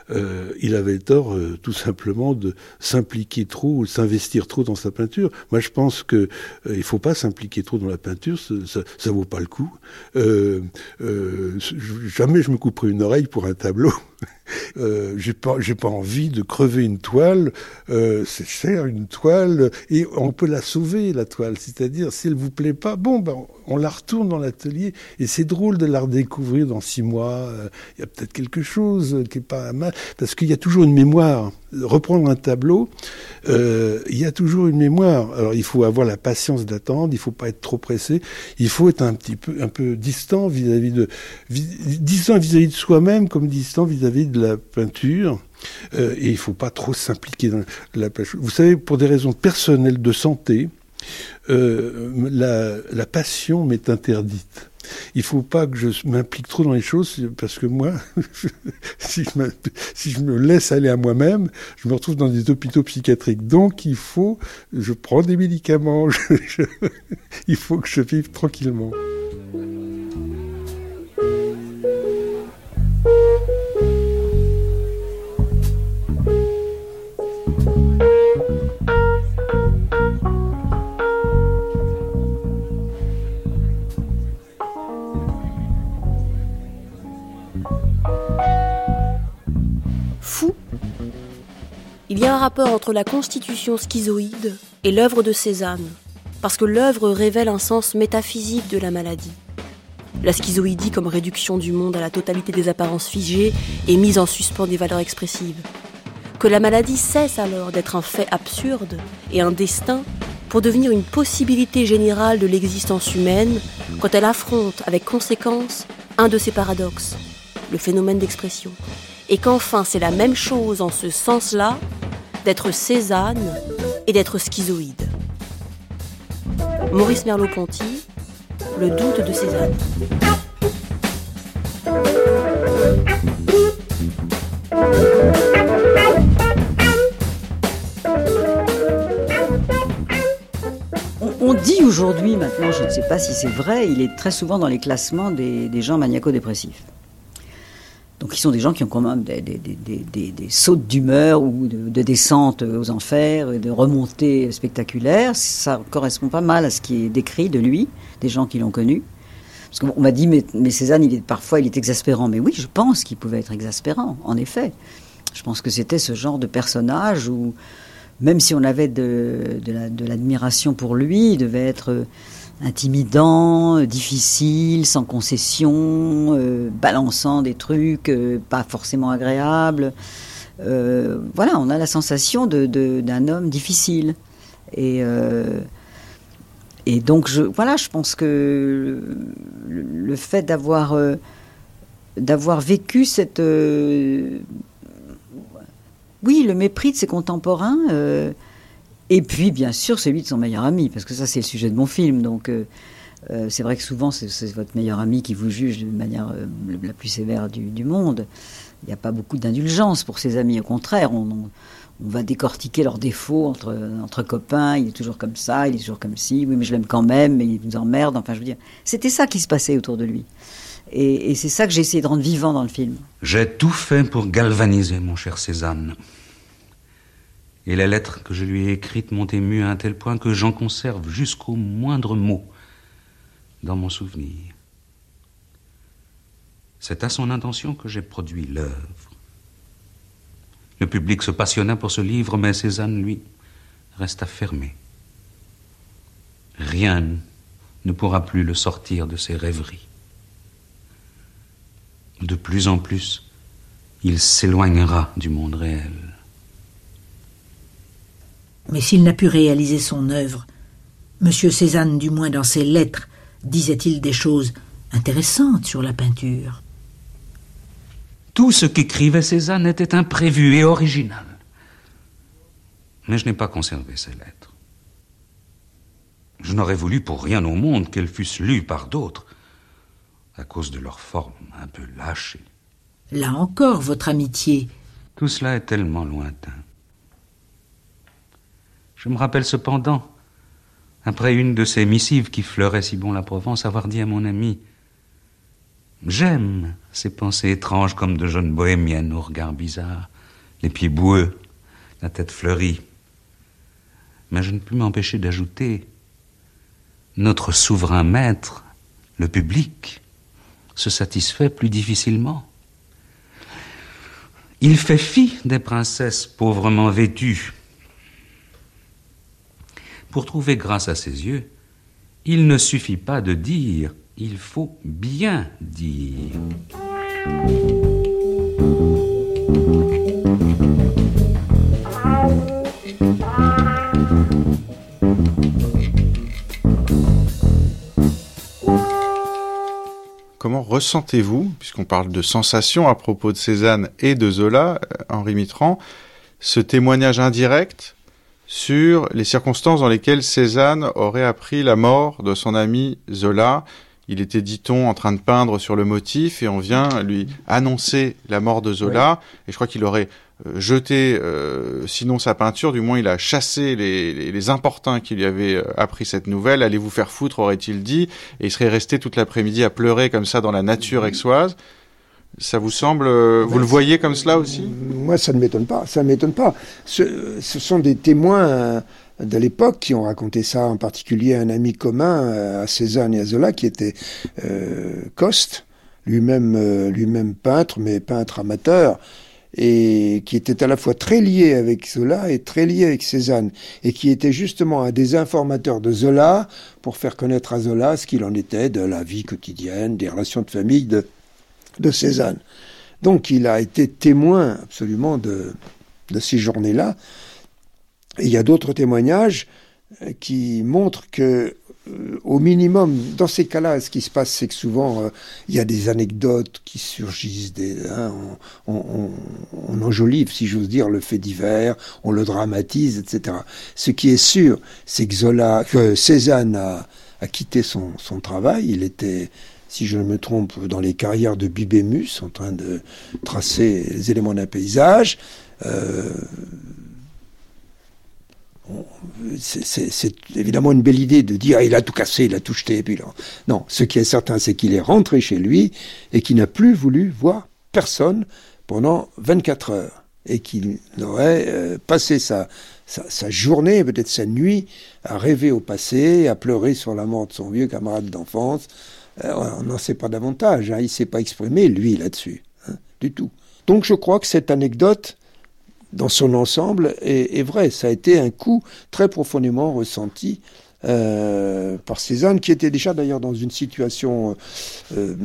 [SPEAKER 29] Euh, il avait tort, euh, tout simplement, de s'impliquer trop ou s'investir trop dans sa peinture. Moi, je pense que euh, il faut pas s'impliquer trop dans la peinture, ça, ça vaut pas le coup. Euh, euh, jamais je me couperai une oreille pour un tableau. Euh, j'ai pas, j'ai pas envie de crever une toile. Euh, c'est cher une toile et on peut la sauver la toile. C'est-à-dire si elle vous plaît pas, bon ben on la retourne dans l'atelier et c'est drôle de la redécouvrir dans six mois. Il euh, y a peut-être quelque chose qui est pas mal parce qu'il y a toujours une mémoire. Reprendre un tableau, euh, il y a toujours une mémoire. Alors il faut avoir la patience d'attendre, il faut pas être trop pressé, il faut être un petit peu un peu distant vis-à-vis de distant vis-à-vis de soi-même comme distant vis-à-vis de la peinture. Euh, et il faut pas trop s'impliquer dans la pêche. Vous savez, pour des raisons personnelles de santé, euh, la, passion m'est interdite. Il faut pas que je m'implique trop dans les choses parce que moi, si, je me laisse aller à moi-même, je me retrouve dans des hôpitaux psychiatriques. Donc il faut, je prends des médicaments, il faut que je vive tranquillement.
[SPEAKER 5] Il y a un rapport entre la constitution schizoïde et l'œuvre de Cézanne, parce que l'œuvre révèle un sens métaphysique de la maladie. La schizoïdie comme réduction du monde à la totalité des apparences figées et mise en suspens des valeurs expressives. Que la maladie cesse alors d'être un fait absurde et un destin pour devenir une possibilité générale de l'existence humaine quand elle affronte avec conséquence un de ses paradoxes, le phénomène d'expression. Et qu'enfin c'est la même chose en ce sens-là d'être Cézanne et d'être schizoïde. Maurice Merleau-Ponty, Le doute de Cézanne.
[SPEAKER 18] On dit aujourd'hui, maintenant, je ne sais pas si c'est vrai, il est très souvent dans les classements des, des gens maniaco-dépressifs. Donc, ils sont des gens qui ont quand même des, des, sautes d'humeur ou de, de descentes aux enfers, de remontées spectaculaires. Ça correspond pas mal à ce qui est décrit de lui, des gens qui l'ont connu. Parce qu'on m'a dit, mais, mais, Cézanne, il est, parfois, il est exaspérant. Mais oui, je pense qu'il pouvait être exaspérant, en effet. Je pense que c'était ce genre de personnage où, même si on avait de, l'admiration la, pour lui, il devait être intimidant, difficile, sans concession, euh, balançant des trucs euh, pas forcément agréables. Euh, voilà, on a la sensation d'un de, homme difficile. Et, euh, donc, je, voilà, je pense que le, fait d'avoir euh, d'avoir vécu cette... oui, le mépris de ses contemporains et puis, bien sûr, celui de son meilleur ami, parce que ça, c'est le sujet de mon film. Donc, euh, euh, c'est vrai que souvent, c'est votre meilleur ami qui vous juge de manière euh, la plus sévère du, monde. Il n'y a pas beaucoup d'indulgence pour ses amis. Au contraire, on, va décortiquer leurs défauts entre, entre copains. Il est toujours comme ça, il est toujours comme ci. Oui, mais je l'aime quand même, mais il nous emmerde. Enfin, je veux dire, c'était ça qui se passait autour de lui. Et, et c'est ça que j'ai essayé de rendre vivant dans le film.
[SPEAKER 6] J'ai tout fait pour galvaniser mon cher Cézanne. Et les lettres que je lui ai écrites m'ont ému à un tel point que j'en conserve jusqu'au moindre mot dans mon souvenir. C'est à son intention que j'ai produit l'œuvre. Le public se passionna pour ce livre, mais Cézanne, lui, resta fermé. Rien ne pourra plus le sortir de ses rêveries. De plus en plus, il s'éloignera du monde réel.
[SPEAKER 13] Mais s'il n'a pu réaliser son œuvre, M. Cézanne, du moins dans ses lettres, disait-il des choses intéressantes sur la peinture
[SPEAKER 6] Tout ce qu'écrivait Cézanne était imprévu et original. Mais je n'ai pas conservé ces lettres. Je n'aurais voulu pour rien au monde qu'elles fussent lues par d'autres, à cause de leur forme un peu lâchée.
[SPEAKER 13] Là encore, votre amitié.
[SPEAKER 6] Tout cela est tellement lointain. Je me rappelle cependant, après une de ces missives qui fleuraient si bon la Provence, avoir dit à mon ami J'aime ces pensées étranges comme de jeunes bohémiennes au regard bizarre, les pieds boueux, la tête fleurie. Mais je ne puis m'empêcher d'ajouter notre souverain maître, le public, se satisfait plus difficilement. Il fait fi des princesses pauvrement vêtues. Pour trouver grâce à ses yeux, il ne suffit pas de dire, il faut bien dire.
[SPEAKER 1] Comment ressentez-vous, puisqu'on parle de sensations à propos de Cézanne et de Zola, euh, Henri Mitran, ce témoignage indirect sur les circonstances dans lesquelles Cézanne aurait appris la mort de son ami Zola il était, dit-on, en train de peindre sur le motif et on vient lui annoncer la mort de Zola. Et je crois qu'il aurait euh, jeté, euh, sinon sa peinture, du moins il a chassé les, les, les importuns qui lui avaient euh, appris cette nouvelle. Allez vous faire foutre, aurait-il dit. Et il serait resté toute l'après-midi à pleurer comme ça dans la nature aixoise. Ça vous semble, vous le voyez comme cela aussi?
[SPEAKER 4] Moi, ça ne m'étonne pas. Ça ne m'étonne pas. Ce, ce, sont des témoins de l'époque qui ont raconté ça, en particulier un ami commun euh, à Cézanne et à Zola qui était euh, Coste, lui-même euh, lui-même peintre, mais peintre amateur, et qui était à la fois très lié avec Zola et très lié avec Cézanne, et qui était justement un des informateurs de Zola pour faire connaître à Zola ce qu'il en était de la vie quotidienne, des relations de famille de, de Cézanne. Donc il a été témoin absolument de, de ces journées-là. Il y a d'autres témoignages euh, qui montrent que, euh, au minimum, dans ces cas-là, ce qui se passe, c'est que souvent, euh, il y a des anecdotes qui surgissent, des, hein, on, enjolive, si j'ose dire, le fait divers, on le dramatise, etc. Ce qui est sûr, c'est que Zola, Cézanne a, a quitté son, son travail. Il était si je ne me trompe, dans les carrières de Bibémus, en train de tracer les éléments d'un paysage. Euh, c'est évidemment une belle idée de dire il a tout cassé, il a tout jeté. Puis là. Non, ce qui est certain, c'est qu'il est rentré chez lui et qu'il n'a plus voulu voir personne pendant 24 heures et qu'il aurait euh, passé sa, sa, sa journée, peut-être sa nuit, à rêver au passé, à pleurer sur la mort de son vieux camarade d'enfance. Euh, on n'en sait pas davantage, hein, il ne s'est pas exprimé, lui, là-dessus, hein, du tout. Donc je crois que cette anecdote dans son ensemble est, est, vrai. Ça a été un coup très profondément ressenti euh, par Cézanne, qui était déjà d'ailleurs dans une situation euh,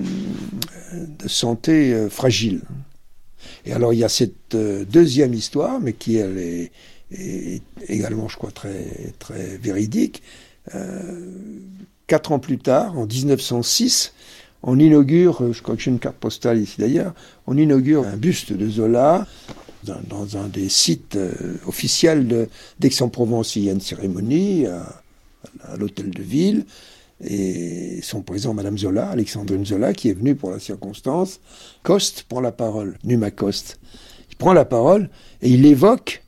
[SPEAKER 4] de santé euh, fragile. Et alors il y a cette euh, deuxième histoire, mais qui elle est, est, également, je crois, très, très véridique. Euh, quatre ans plus tard, en 1906, on inaugure, je crois que j'ai une carte postale ici d'ailleurs, on inaugure un buste de Zola dans, un des sites euh, officiels d'Aix-en-Provence. Il y a une cérémonie à, l'hôtel de ville et sont présents Madame Zola, Alexandrine Zola, qui est venue pour la circonstance. Coste prend la parole, Numa Coste. Il prend la parole et il évoque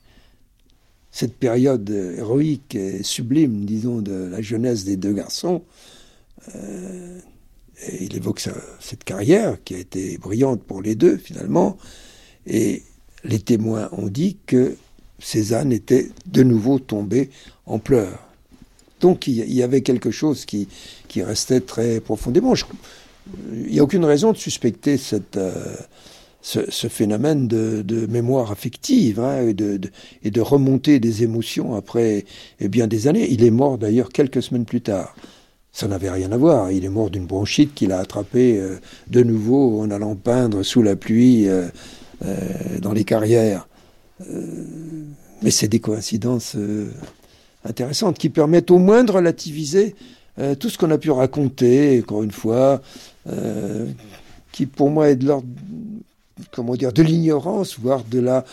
[SPEAKER 4] cette période héroïque et sublime, disons, de la jeunesse des deux garçons. Euh, et il évoque cette carrière qui a été brillante pour les deux, finalement. Et les témoins ont dit que Cézanne était de nouveau tombé en pleurs. Donc il y avait quelque chose qui, restait très profondément. Il n'y a aucune raison de suspecter cette, euh, ce, phénomène de, mémoire affective hein, et, de, de, remonter des émotions après eh bien des années. Il est mort d'ailleurs quelques semaines plus tard. Ça n'avait rien à voir. Il est mort d'une bronchite qu'il a attrapée euh, de nouveau en allant peindre sous la pluie. Euh, euh, dans les carrières. Mais c'est des coïncidences intéressantes qui permettent au moins de relativiser tout ce qu'on a pu raconter, encore une fois, qui pour moi est de l'ordre, comment dire, de l'ignorance, voire de la,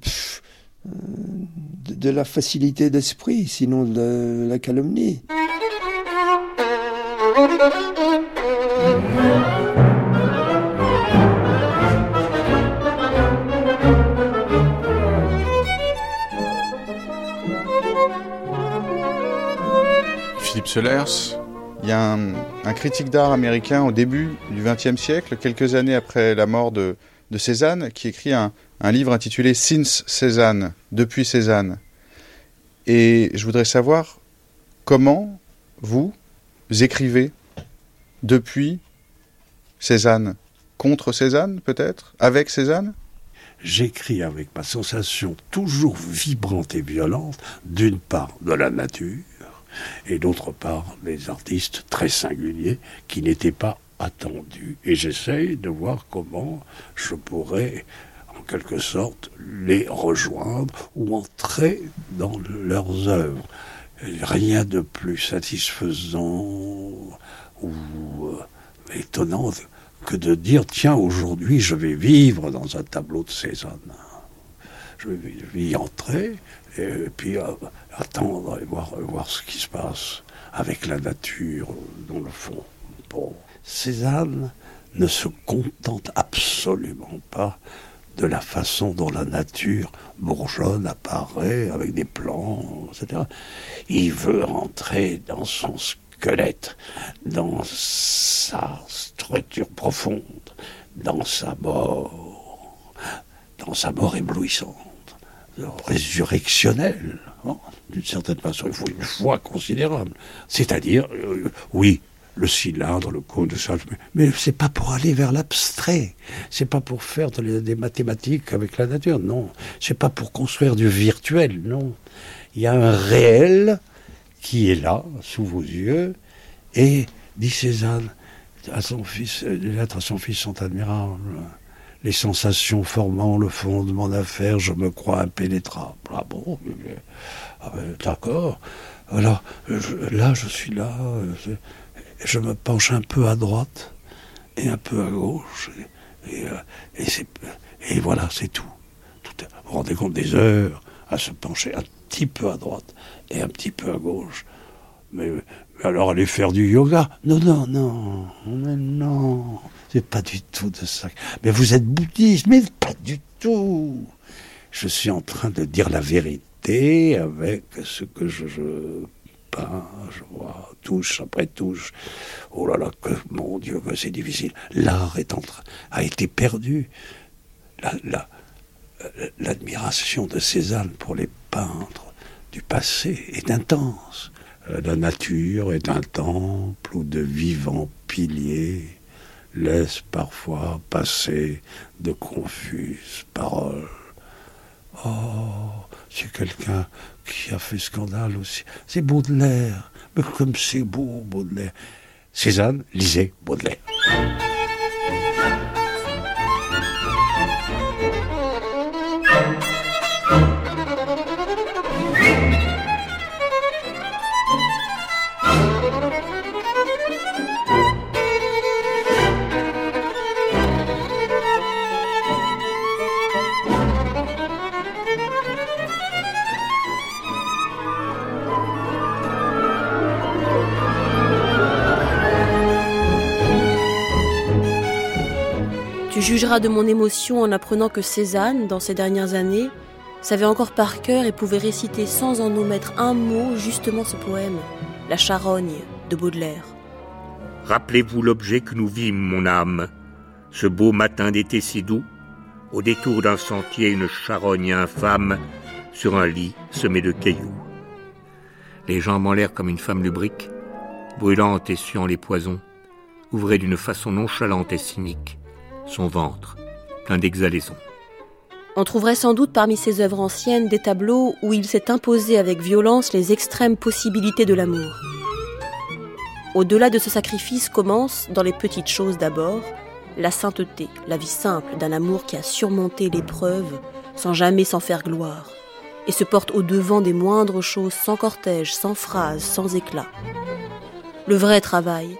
[SPEAKER 4] pff, de, la facilité d'esprit, sinon de la calomnie.
[SPEAKER 1] Philippe Solers, Il y a un critique d'art américain au début du XXe siècle, quelques années après la mort de, de Cézanne, qui écrit un, un livre intitulé Since Cézanne, depuis Cézanne. Et je voudrais savoir comment vous écrivez depuis Cézanne, contre Cézanne peut-être, avec Cézanne?
[SPEAKER 15] J'écris avec ma sensation toujours vibrante et violente, d'une part de la nature, et d'autre part des artistes très singuliers qui n'étaient pas attendus. Et j'essaye de voir comment je pourrais, en quelque sorte, les rejoindre ou entrer dans leurs œuvres. Rien de plus satisfaisant ou euh, étonnant que de dire tiens aujourd'hui je vais vivre dans un tableau de Cézanne. Je vais y entrer et puis euh, attendre et voir, voir ce qui se passe avec la nature dans le fond. Bon, Cézanne ne se contente absolument pas de la façon dont la nature bourgeonne, apparaît, avec des plans, etc. Il veut rentrer dans son squelette, dans sa structure profonde, dans sa mort, dans sa mort éblouissante, résurrectionnelle. hein. D'une certaine façon, il faut une foi considérable. C'est-à-dire, euh, oui, le cylindre, le cône, ça, mais, c'est pas pour aller vers l'abstrait. C'est pas pour faire de des mathématiques avec la nature, non. C'est pas pour construire du virtuel, non. Il y a un réel qui est là, sous vos yeux, et, dit Cézanne, à son fils, les lettres à son fils sont admirables. Les sensations formant le fondement d'affaires, je me crois impénétrable. Ah bon ah ben, D'accord. Alors, là, je suis là, euh, je, me penche un peu à droite et un peu à gauche. Et, euh, voilà, c'est tout. Vous vous rendez compte des heures à se pencher un petit peu à droite et un petit peu à gauche. Mais, alors aller faire du yoga? Non, non, non, mais non, c'est pas du tout de ça. Mais vous êtes bouddhiste, mais pas du tout. Je suis en train de dire la vérité avec ce que je je vois, touche après touche. Oh là là, que mon Dieu, que c'est difficile. L'art a été perdu. La- la- L'admiration de Cézanne pour les peintres du passé est intense. La nature est un temple où de vivants piliers laissent parfois passer de confuses paroles. Oh, c'est quelqu'un qui a fait scandale aussi. C'est Baudelaire. Mais comme c'est beau, Baudelaire. Cézanne, lisez Baudelaire.
[SPEAKER 5] Tu jugeras de mon émotion en apprenant que Cézanne, dans ces dernières années, savait encore par cœur et pouvait réciter sans en omettre un mot justement ce poème, La charogne de Baudelaire.
[SPEAKER 28] Rappelez-vous l'objet que nous vîmes, mon âme, ce beau matin d'été si doux, au détour d'un sentier, une charogne infâme, sur un lit semé de cailloux. Les jambes en l'air comme une femme lubrique, brûlante et suant les poisons, ouvrait d'une façon nonchalante et cynique son ventre, plein d'exhalaisons.
[SPEAKER 5] On trouverait sans doute parmi ses œuvres anciennes des tableaux où il s'est imposé avec violence les extrêmes possibilités de l'amour. Au-delà de ce sacrifice commence, dans les petites choses d'abord, la sainteté, la vie simple d'un amour qui a surmonté l'épreuve sans jamais s'en faire gloire, et se porte au-devant des moindres choses sans cortège, sans phrase, sans éclat. Le vrai travail,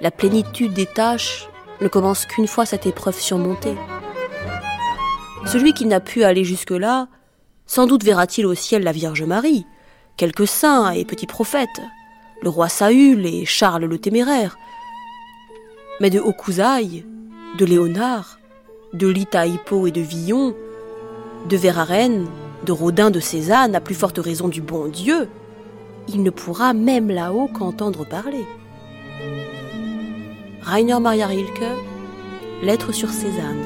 [SPEAKER 5] la plénitude des tâches, ne commence qu'une fois cette épreuve surmontée. Celui qui n'a pu aller jusque-là, sans doute verra-t-il au ciel la Vierge Marie, quelques saints et petits prophètes, le roi Saül et Charles le Téméraire. Mais de Hokusai, de Léonard, de Lita Hippo et de Villon, de Verhaeren, de Rodin de Cézanne, à plus forte raison du bon Dieu, il ne pourra même là-haut qu'entendre parler. Rainer Maria Rilke, Lettre sur Cézanne.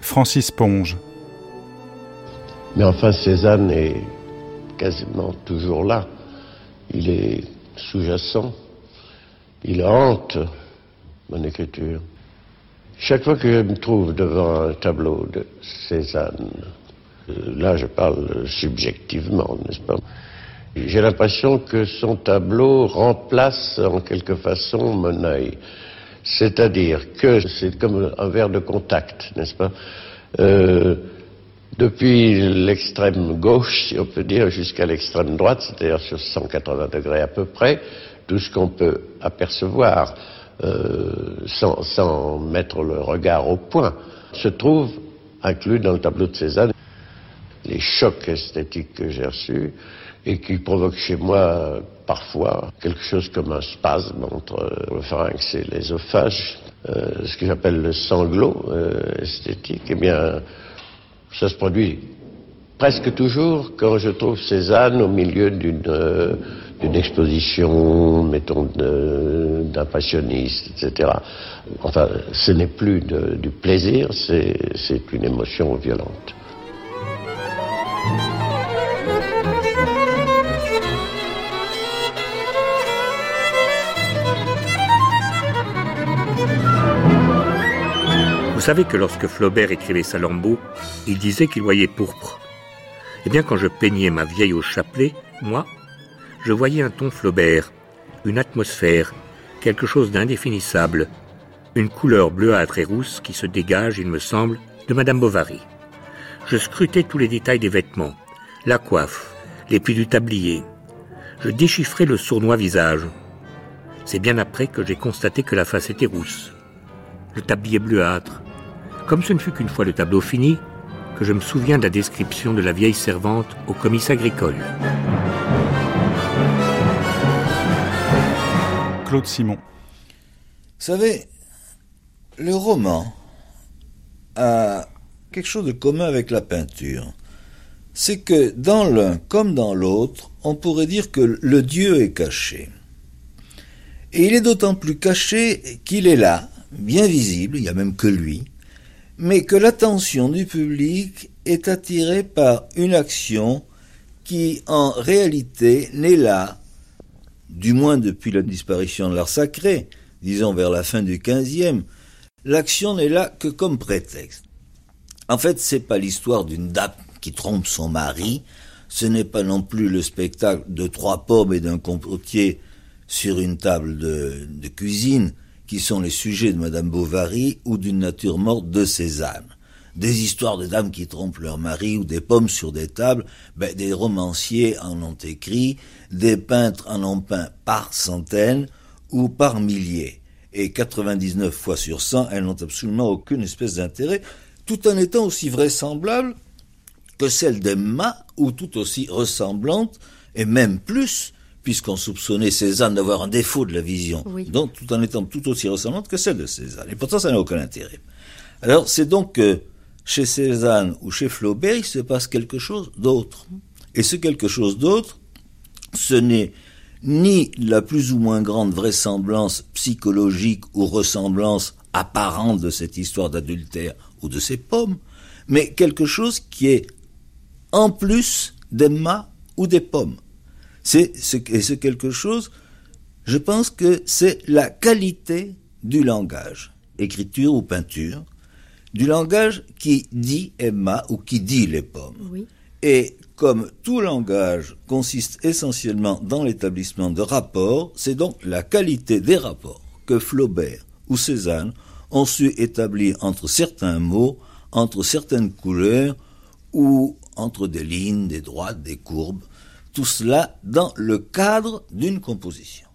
[SPEAKER 1] Francis Ponge.
[SPEAKER 30] Mais enfin, Cézanne est quasiment toujours là. Il est sous-jacent. Il hante mon écriture. Chaque fois que je me trouve devant un tableau de Cézanne, là je parle subjectivement, n'est-ce pas? J'ai l'impression que son tableau remplace en quelque façon mon œil. C'est-à-dire que c'est comme un verre de contact, n'est-ce pas? Euh, Depuis l'extrême gauche, si on peut dire, jusqu'à l'extrême droite, c'est-à-dire sur 180 degrés à peu près, tout ce qu'on peut apercevoir euh, sans, mettre le regard au point se trouve inclus dans le tableau de Cézanne. Les chocs esthétiques que j'ai reçus et qui provoquent chez moi parfois quelque chose comme un spasme entre le pharynx et l'ésophage, euh, ce que j'appelle le sanglot euh, esthétique, eh bien, ça se produit presque toujours quand je trouve Cézanne au milieu d'une euh, exposition, mettons, d'impressionnistes, etc. Enfin, ce n'est plus du plaisir, c'est une émotion violente.
[SPEAKER 28] Vous savez que lorsque Flaubert écrivait Salammbô, il disait qu'il voyait pourpre. Eh bien, quand je peignais ma vieille au chapelet, moi, je voyais un ton Flaubert, une atmosphère, quelque chose d'indéfinissable, une couleur bleuâtre et rousse qui se dégage, il me semble, de Madame Bovary. Je scrutais tous les détails des vêtements, la coiffe, les plis du tablier. Je déchiffrais le sournois visage. C'est bien après que j'ai constaté que la face était rousse, le tablier bleuâtre, comme ce ne fut qu'une fois le tableau fini, que je me souviens de la description de la vieille servante au comice agricole.
[SPEAKER 1] Claude Simon.
[SPEAKER 31] Vous savez, le roman a quelque chose de commun avec la peinture. C'est que dans l'un comme dans l'autre, on pourrait dire que le Dieu est caché. Et il est d'autant plus caché qu'il est là, bien visible, il n'y a même que lui, mais que l'attention du public est attirée par une action qui en réalité n'est là, du moins depuis la disparition de l'art sacré, disons vers la fin du XVe, l'action n'est là que comme prétexte. En fait, c'est pas l'histoire d'une dame qui trompe son mari, ce n'est pas non plus le spectacle de trois pommes et d'un compotier sur une table de, cuisine, qui sont les sujets de Madame Bovary ou d'une nature morte de Cézanne. Des histoires de dames qui trompent leur mari ou des pommes sur des tables, ben, des romanciers en ont écrit, des peintres en ont peint par centaines ou par milliers. Et 99 fois sur 100, elles n'ont absolument aucune espèce d'intérêt, tout en étant aussi vraisemblables que celles d'Emma, ou tout aussi ressemblantes, et même plus, puisqu'on soupçonnait Cézanne d'avoir un défaut de la vision, donc tout en étant tout aussi ressemblante que celle de Cézanne. Et pourtant, ça n'a aucun intérêt. Alors, c'est donc que chez Cézanne ou chez Flaubert, il se passe quelque chose d'autre. Et ce quelque chose d'autre, ce n'est ni la plus ou moins grande vraisemblance psychologique ou ressemblance apparente de cette histoire d'adultère ou de ces pommes, mais quelque chose qui est en plus d'Emma ou des pommes. C'est ce, et ce quelque chose, je pense que c'est la qualité du langage, écriture ou peinture, du langage qui dit Emma ou qui dit les pommes.
[SPEAKER 5] Oui.
[SPEAKER 31] Et comme tout langage consiste essentiellement dans l'établissement de rapports, c'est donc la qualité des rapports que Flaubert ou Cézanne ont su établir entre certains mots, entre certaines couleurs ou entre des lignes, des droites, des courbes, tout cela dans le cadre d'une composition.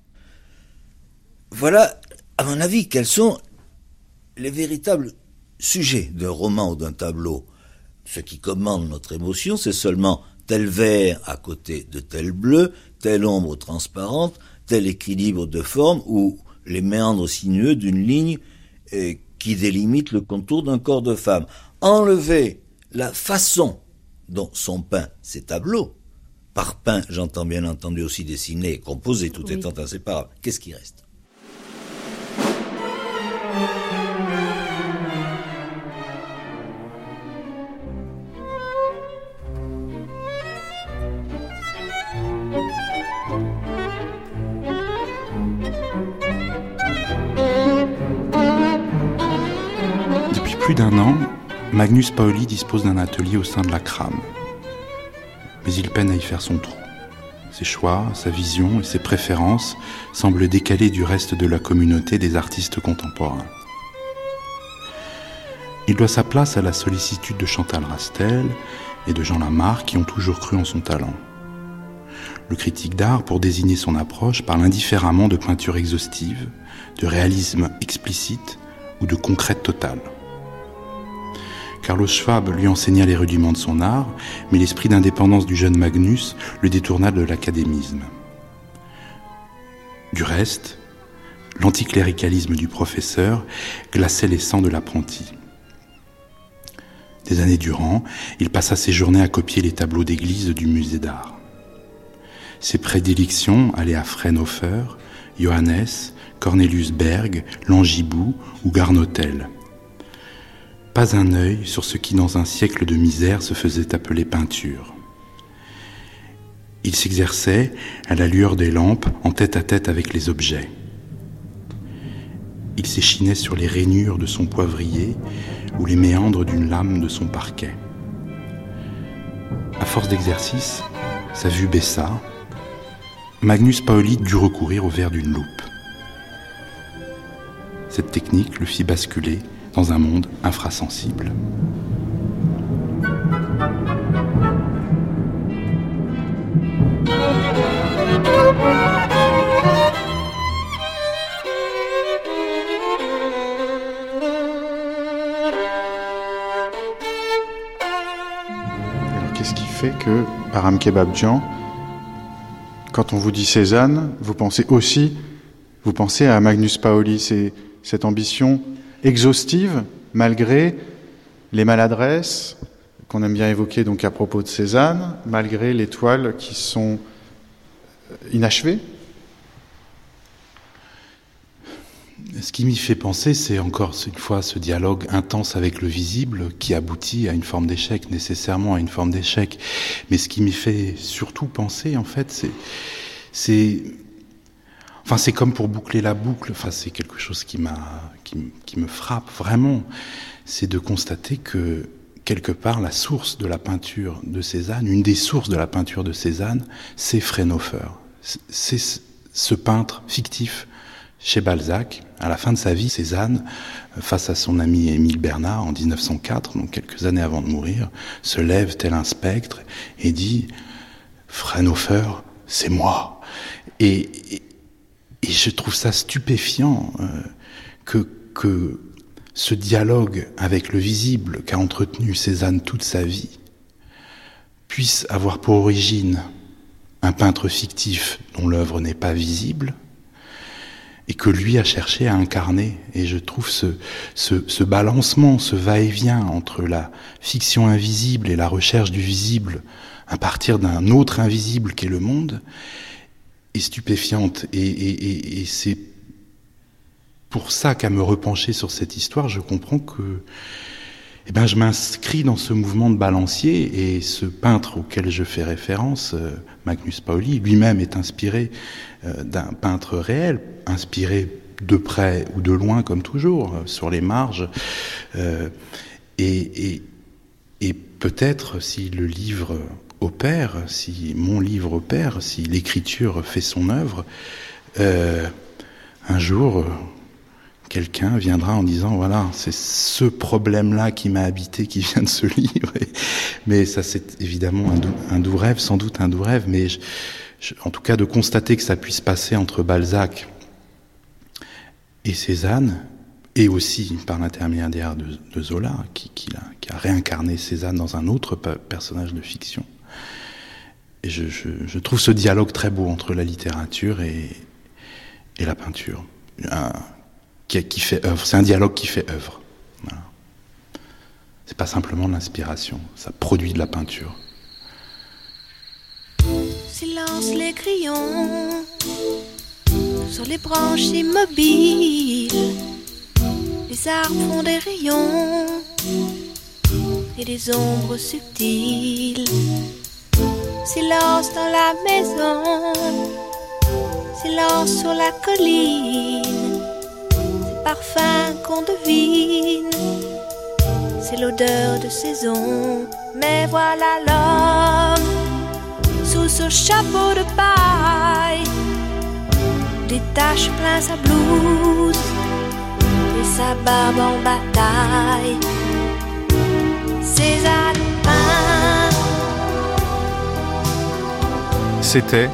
[SPEAKER 31] Voilà, à mon avis, quels sont les véritables sujets d'un roman ou d'un tableau. Ce qui commande notre émotion, c'est seulement tel vert à côté de tel bleu, telle ombre transparente, tel équilibre de forme ou les méandres sinueux d'une ligne euh, qui délimite le contour d'un corps de femme. Enlever la façon dont sont peints ces tableaux, par peint, j'entends bien entendu aussi dessiner, composer, tout étant inséparable. Qu'est-ce qui reste?
[SPEAKER 14] Plus d'un an, Magnus Paoli dispose d'un atelier au sein de la CRAM. Mais il peine à y faire son trou. Ses choix, sa vision et ses préférences semblent décalés du reste de la communauté des artistes contemporains. Il doit sa place à la sollicitude de Chantal Rastel et de Jean Lamarck qui ont toujours cru en son talent. Le critique d'art, pour désigner son approche, parle indifféremment de peinture exhaustive, de réalisme explicite ou de concrète totale. Carlos Schwab lui enseigna les rudiments de son art, mais l'esprit d'indépendance du jeune Magnus le détourna de l'académisme. Du reste, l'anticléricalisme du professeur glaçait les sangs de l'apprenti. Des années durant, il passa ses journées à copier les tableaux d'église du musée d'art. Ses prédilections allaient à Fraunhofer, Johannes, Cornelius Berg, Langibou ou Garnotel. Pas un œil sur ce qui dans un siècle de misère se faisait appeler peinture. Il s'exerçait à la lueur des lampes en tête à tête avec les objets. Il s'échinait sur les rainures de son poivrier ou les méandres d'une lame de son parquet. À force d'exercice, sa vue baissa. Magnus Paoli dut recourir au verre d'une loupe. Cette technique le fit basculer dans un monde infrasensible. Alors qu'est-ce qui fait que Aram Kebabjian, quand on vous dit Cézanne, vous pensez aussi, vous pensez à Magnus Paoli, c'est cette ambition exhaustive malgré les maladresses qu'on aime bien évoquer donc à propos de Cézanne, malgré les toiles qui sont inachevées. Ce qui m'y fait penser, c'est encore une fois ce dialogue intense avec le visible qui aboutit à une forme d'échec, nécessairement à une forme d'échec. Mais ce qui m'y fait surtout penser, en fait, c'est, enfin, c'est comme pour boucler la boucle. Enfin, c'est quelque chose qui m'a, qui, me frappe vraiment. C'est de constater que quelque part, la source de la peinture de Cézanne, une des sources de la peinture de Cézanne, c'est Fraunhofer. C'est ce peintre fictif chez Balzac, à la fin de sa vie, Cézanne, face à son ami Émile Bernard en 1904, donc quelques années avant de mourir, se lève tel un spectre et dit Fraunhofer, c'est moi. Et, et, je trouve ça stupéfiant euh, que, que ce dialogue avec le visible qu'a entretenu Cézanne toute sa vie puisse avoir pour origine un peintre fictif dont l'œuvre n'est pas visible, et que lui a cherché à incarner. Et je trouve ce, ce, ce balancement, ce va-et-vient entre la fiction invisible et la recherche du visible à partir d'un autre invisible qu'est le monde est stupéfiante. Et, c'est pour ça qu'à me repencher sur cette histoire, je comprends que eh ben, je m'inscris dans ce mouvement de balancier et ce peintre auquel je fais référence, euh, Magnus Pauli, lui-même est inspiré euh, d'un peintre réel, inspiré de près ou de loin comme toujours, euh, sur les marges. Et, et peut-être si le livre opère, si mon livre opère, si l'écriture fait son œuvre, un jour quelqu'un viendra en disant voilà c'est ce problème-là qui m'a habité qui vient de ce livre mais ça c'est évidemment un doux, rêve sans doute un doux rêve mais en tout cas de constater que ça puisse passer entre Balzac et Cézanne
[SPEAKER 1] et aussi par l'intermédiaire de, Zola, qui, a, qui, a, réincarné Cézanne dans un autre personnage de fiction. Et je, trouve ce dialogue très beau entre la littérature et, la peinture, qui, fait œuvre. C'est un dialogue qui fait œuvre. Voilà. C'est pas simplement l'inspiration, ça produit de la peinture.
[SPEAKER 32] Silence les crayons sur les branches immobiles. Les arbres font des rayons et des ombres subtiles. Silence dans la maison, silence sur la colline. C'est parfum qu'on devine, c'est l'odeur de saison. Mais voilà l'homme sous ce chapeau de paille, détache plein sa blouse et sa barbe en bataille. Cézanne peint.
[SPEAKER 1] C'était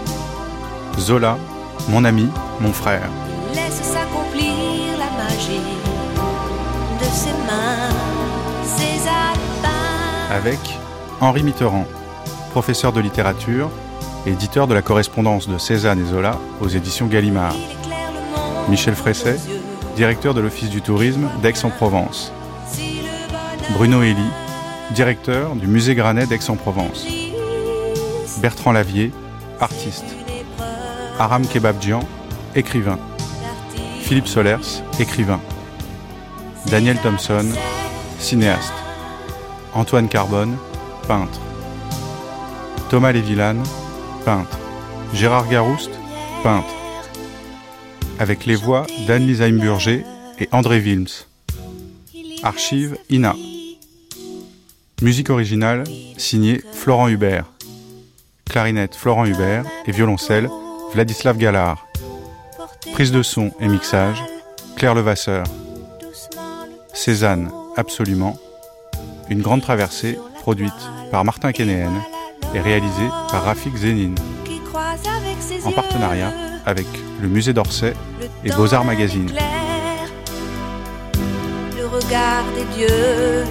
[SPEAKER 1] Zola, mon ami, mon frère.
[SPEAKER 32] Laisse s'accomplir la magie de ses mains. Cézanne peint.
[SPEAKER 1] Avec Henri Mitterrand, professeur de littérature éditeur de la correspondance de Cézanne et Zola aux éditions Gallimard. Michel Fresset, directeur de l'Office du tourisme d'Aix-en-Provence. Bruno Elie, directeur du Musée Granet d'Aix-en-Provence. Bertrand Lavier, artiste. Aram Kebabdjian, écrivain. Philippe Solers, écrivain. Daniel Thompson, cinéaste. Antoine Carbone, peintre. Thomas Lévillane, peintre. Gérard Garouste, peintre. Avec les voix d'Anne-Lisa Imburger et André Wilms. Archive INA. Musique originale signée Florent Hubert. Clarinette Florent Hubert et violoncelle Vladislav Galard. Prise de son et mixage Claire Levasseur. Cézanne, absolument. Une grande traversée produite par Martin Kénéen et réalisée par Rafik Zénine. En partenariat avec le Musée d'Orsay et Beaux-Arts Magazine.
[SPEAKER 32] Le regard des dieux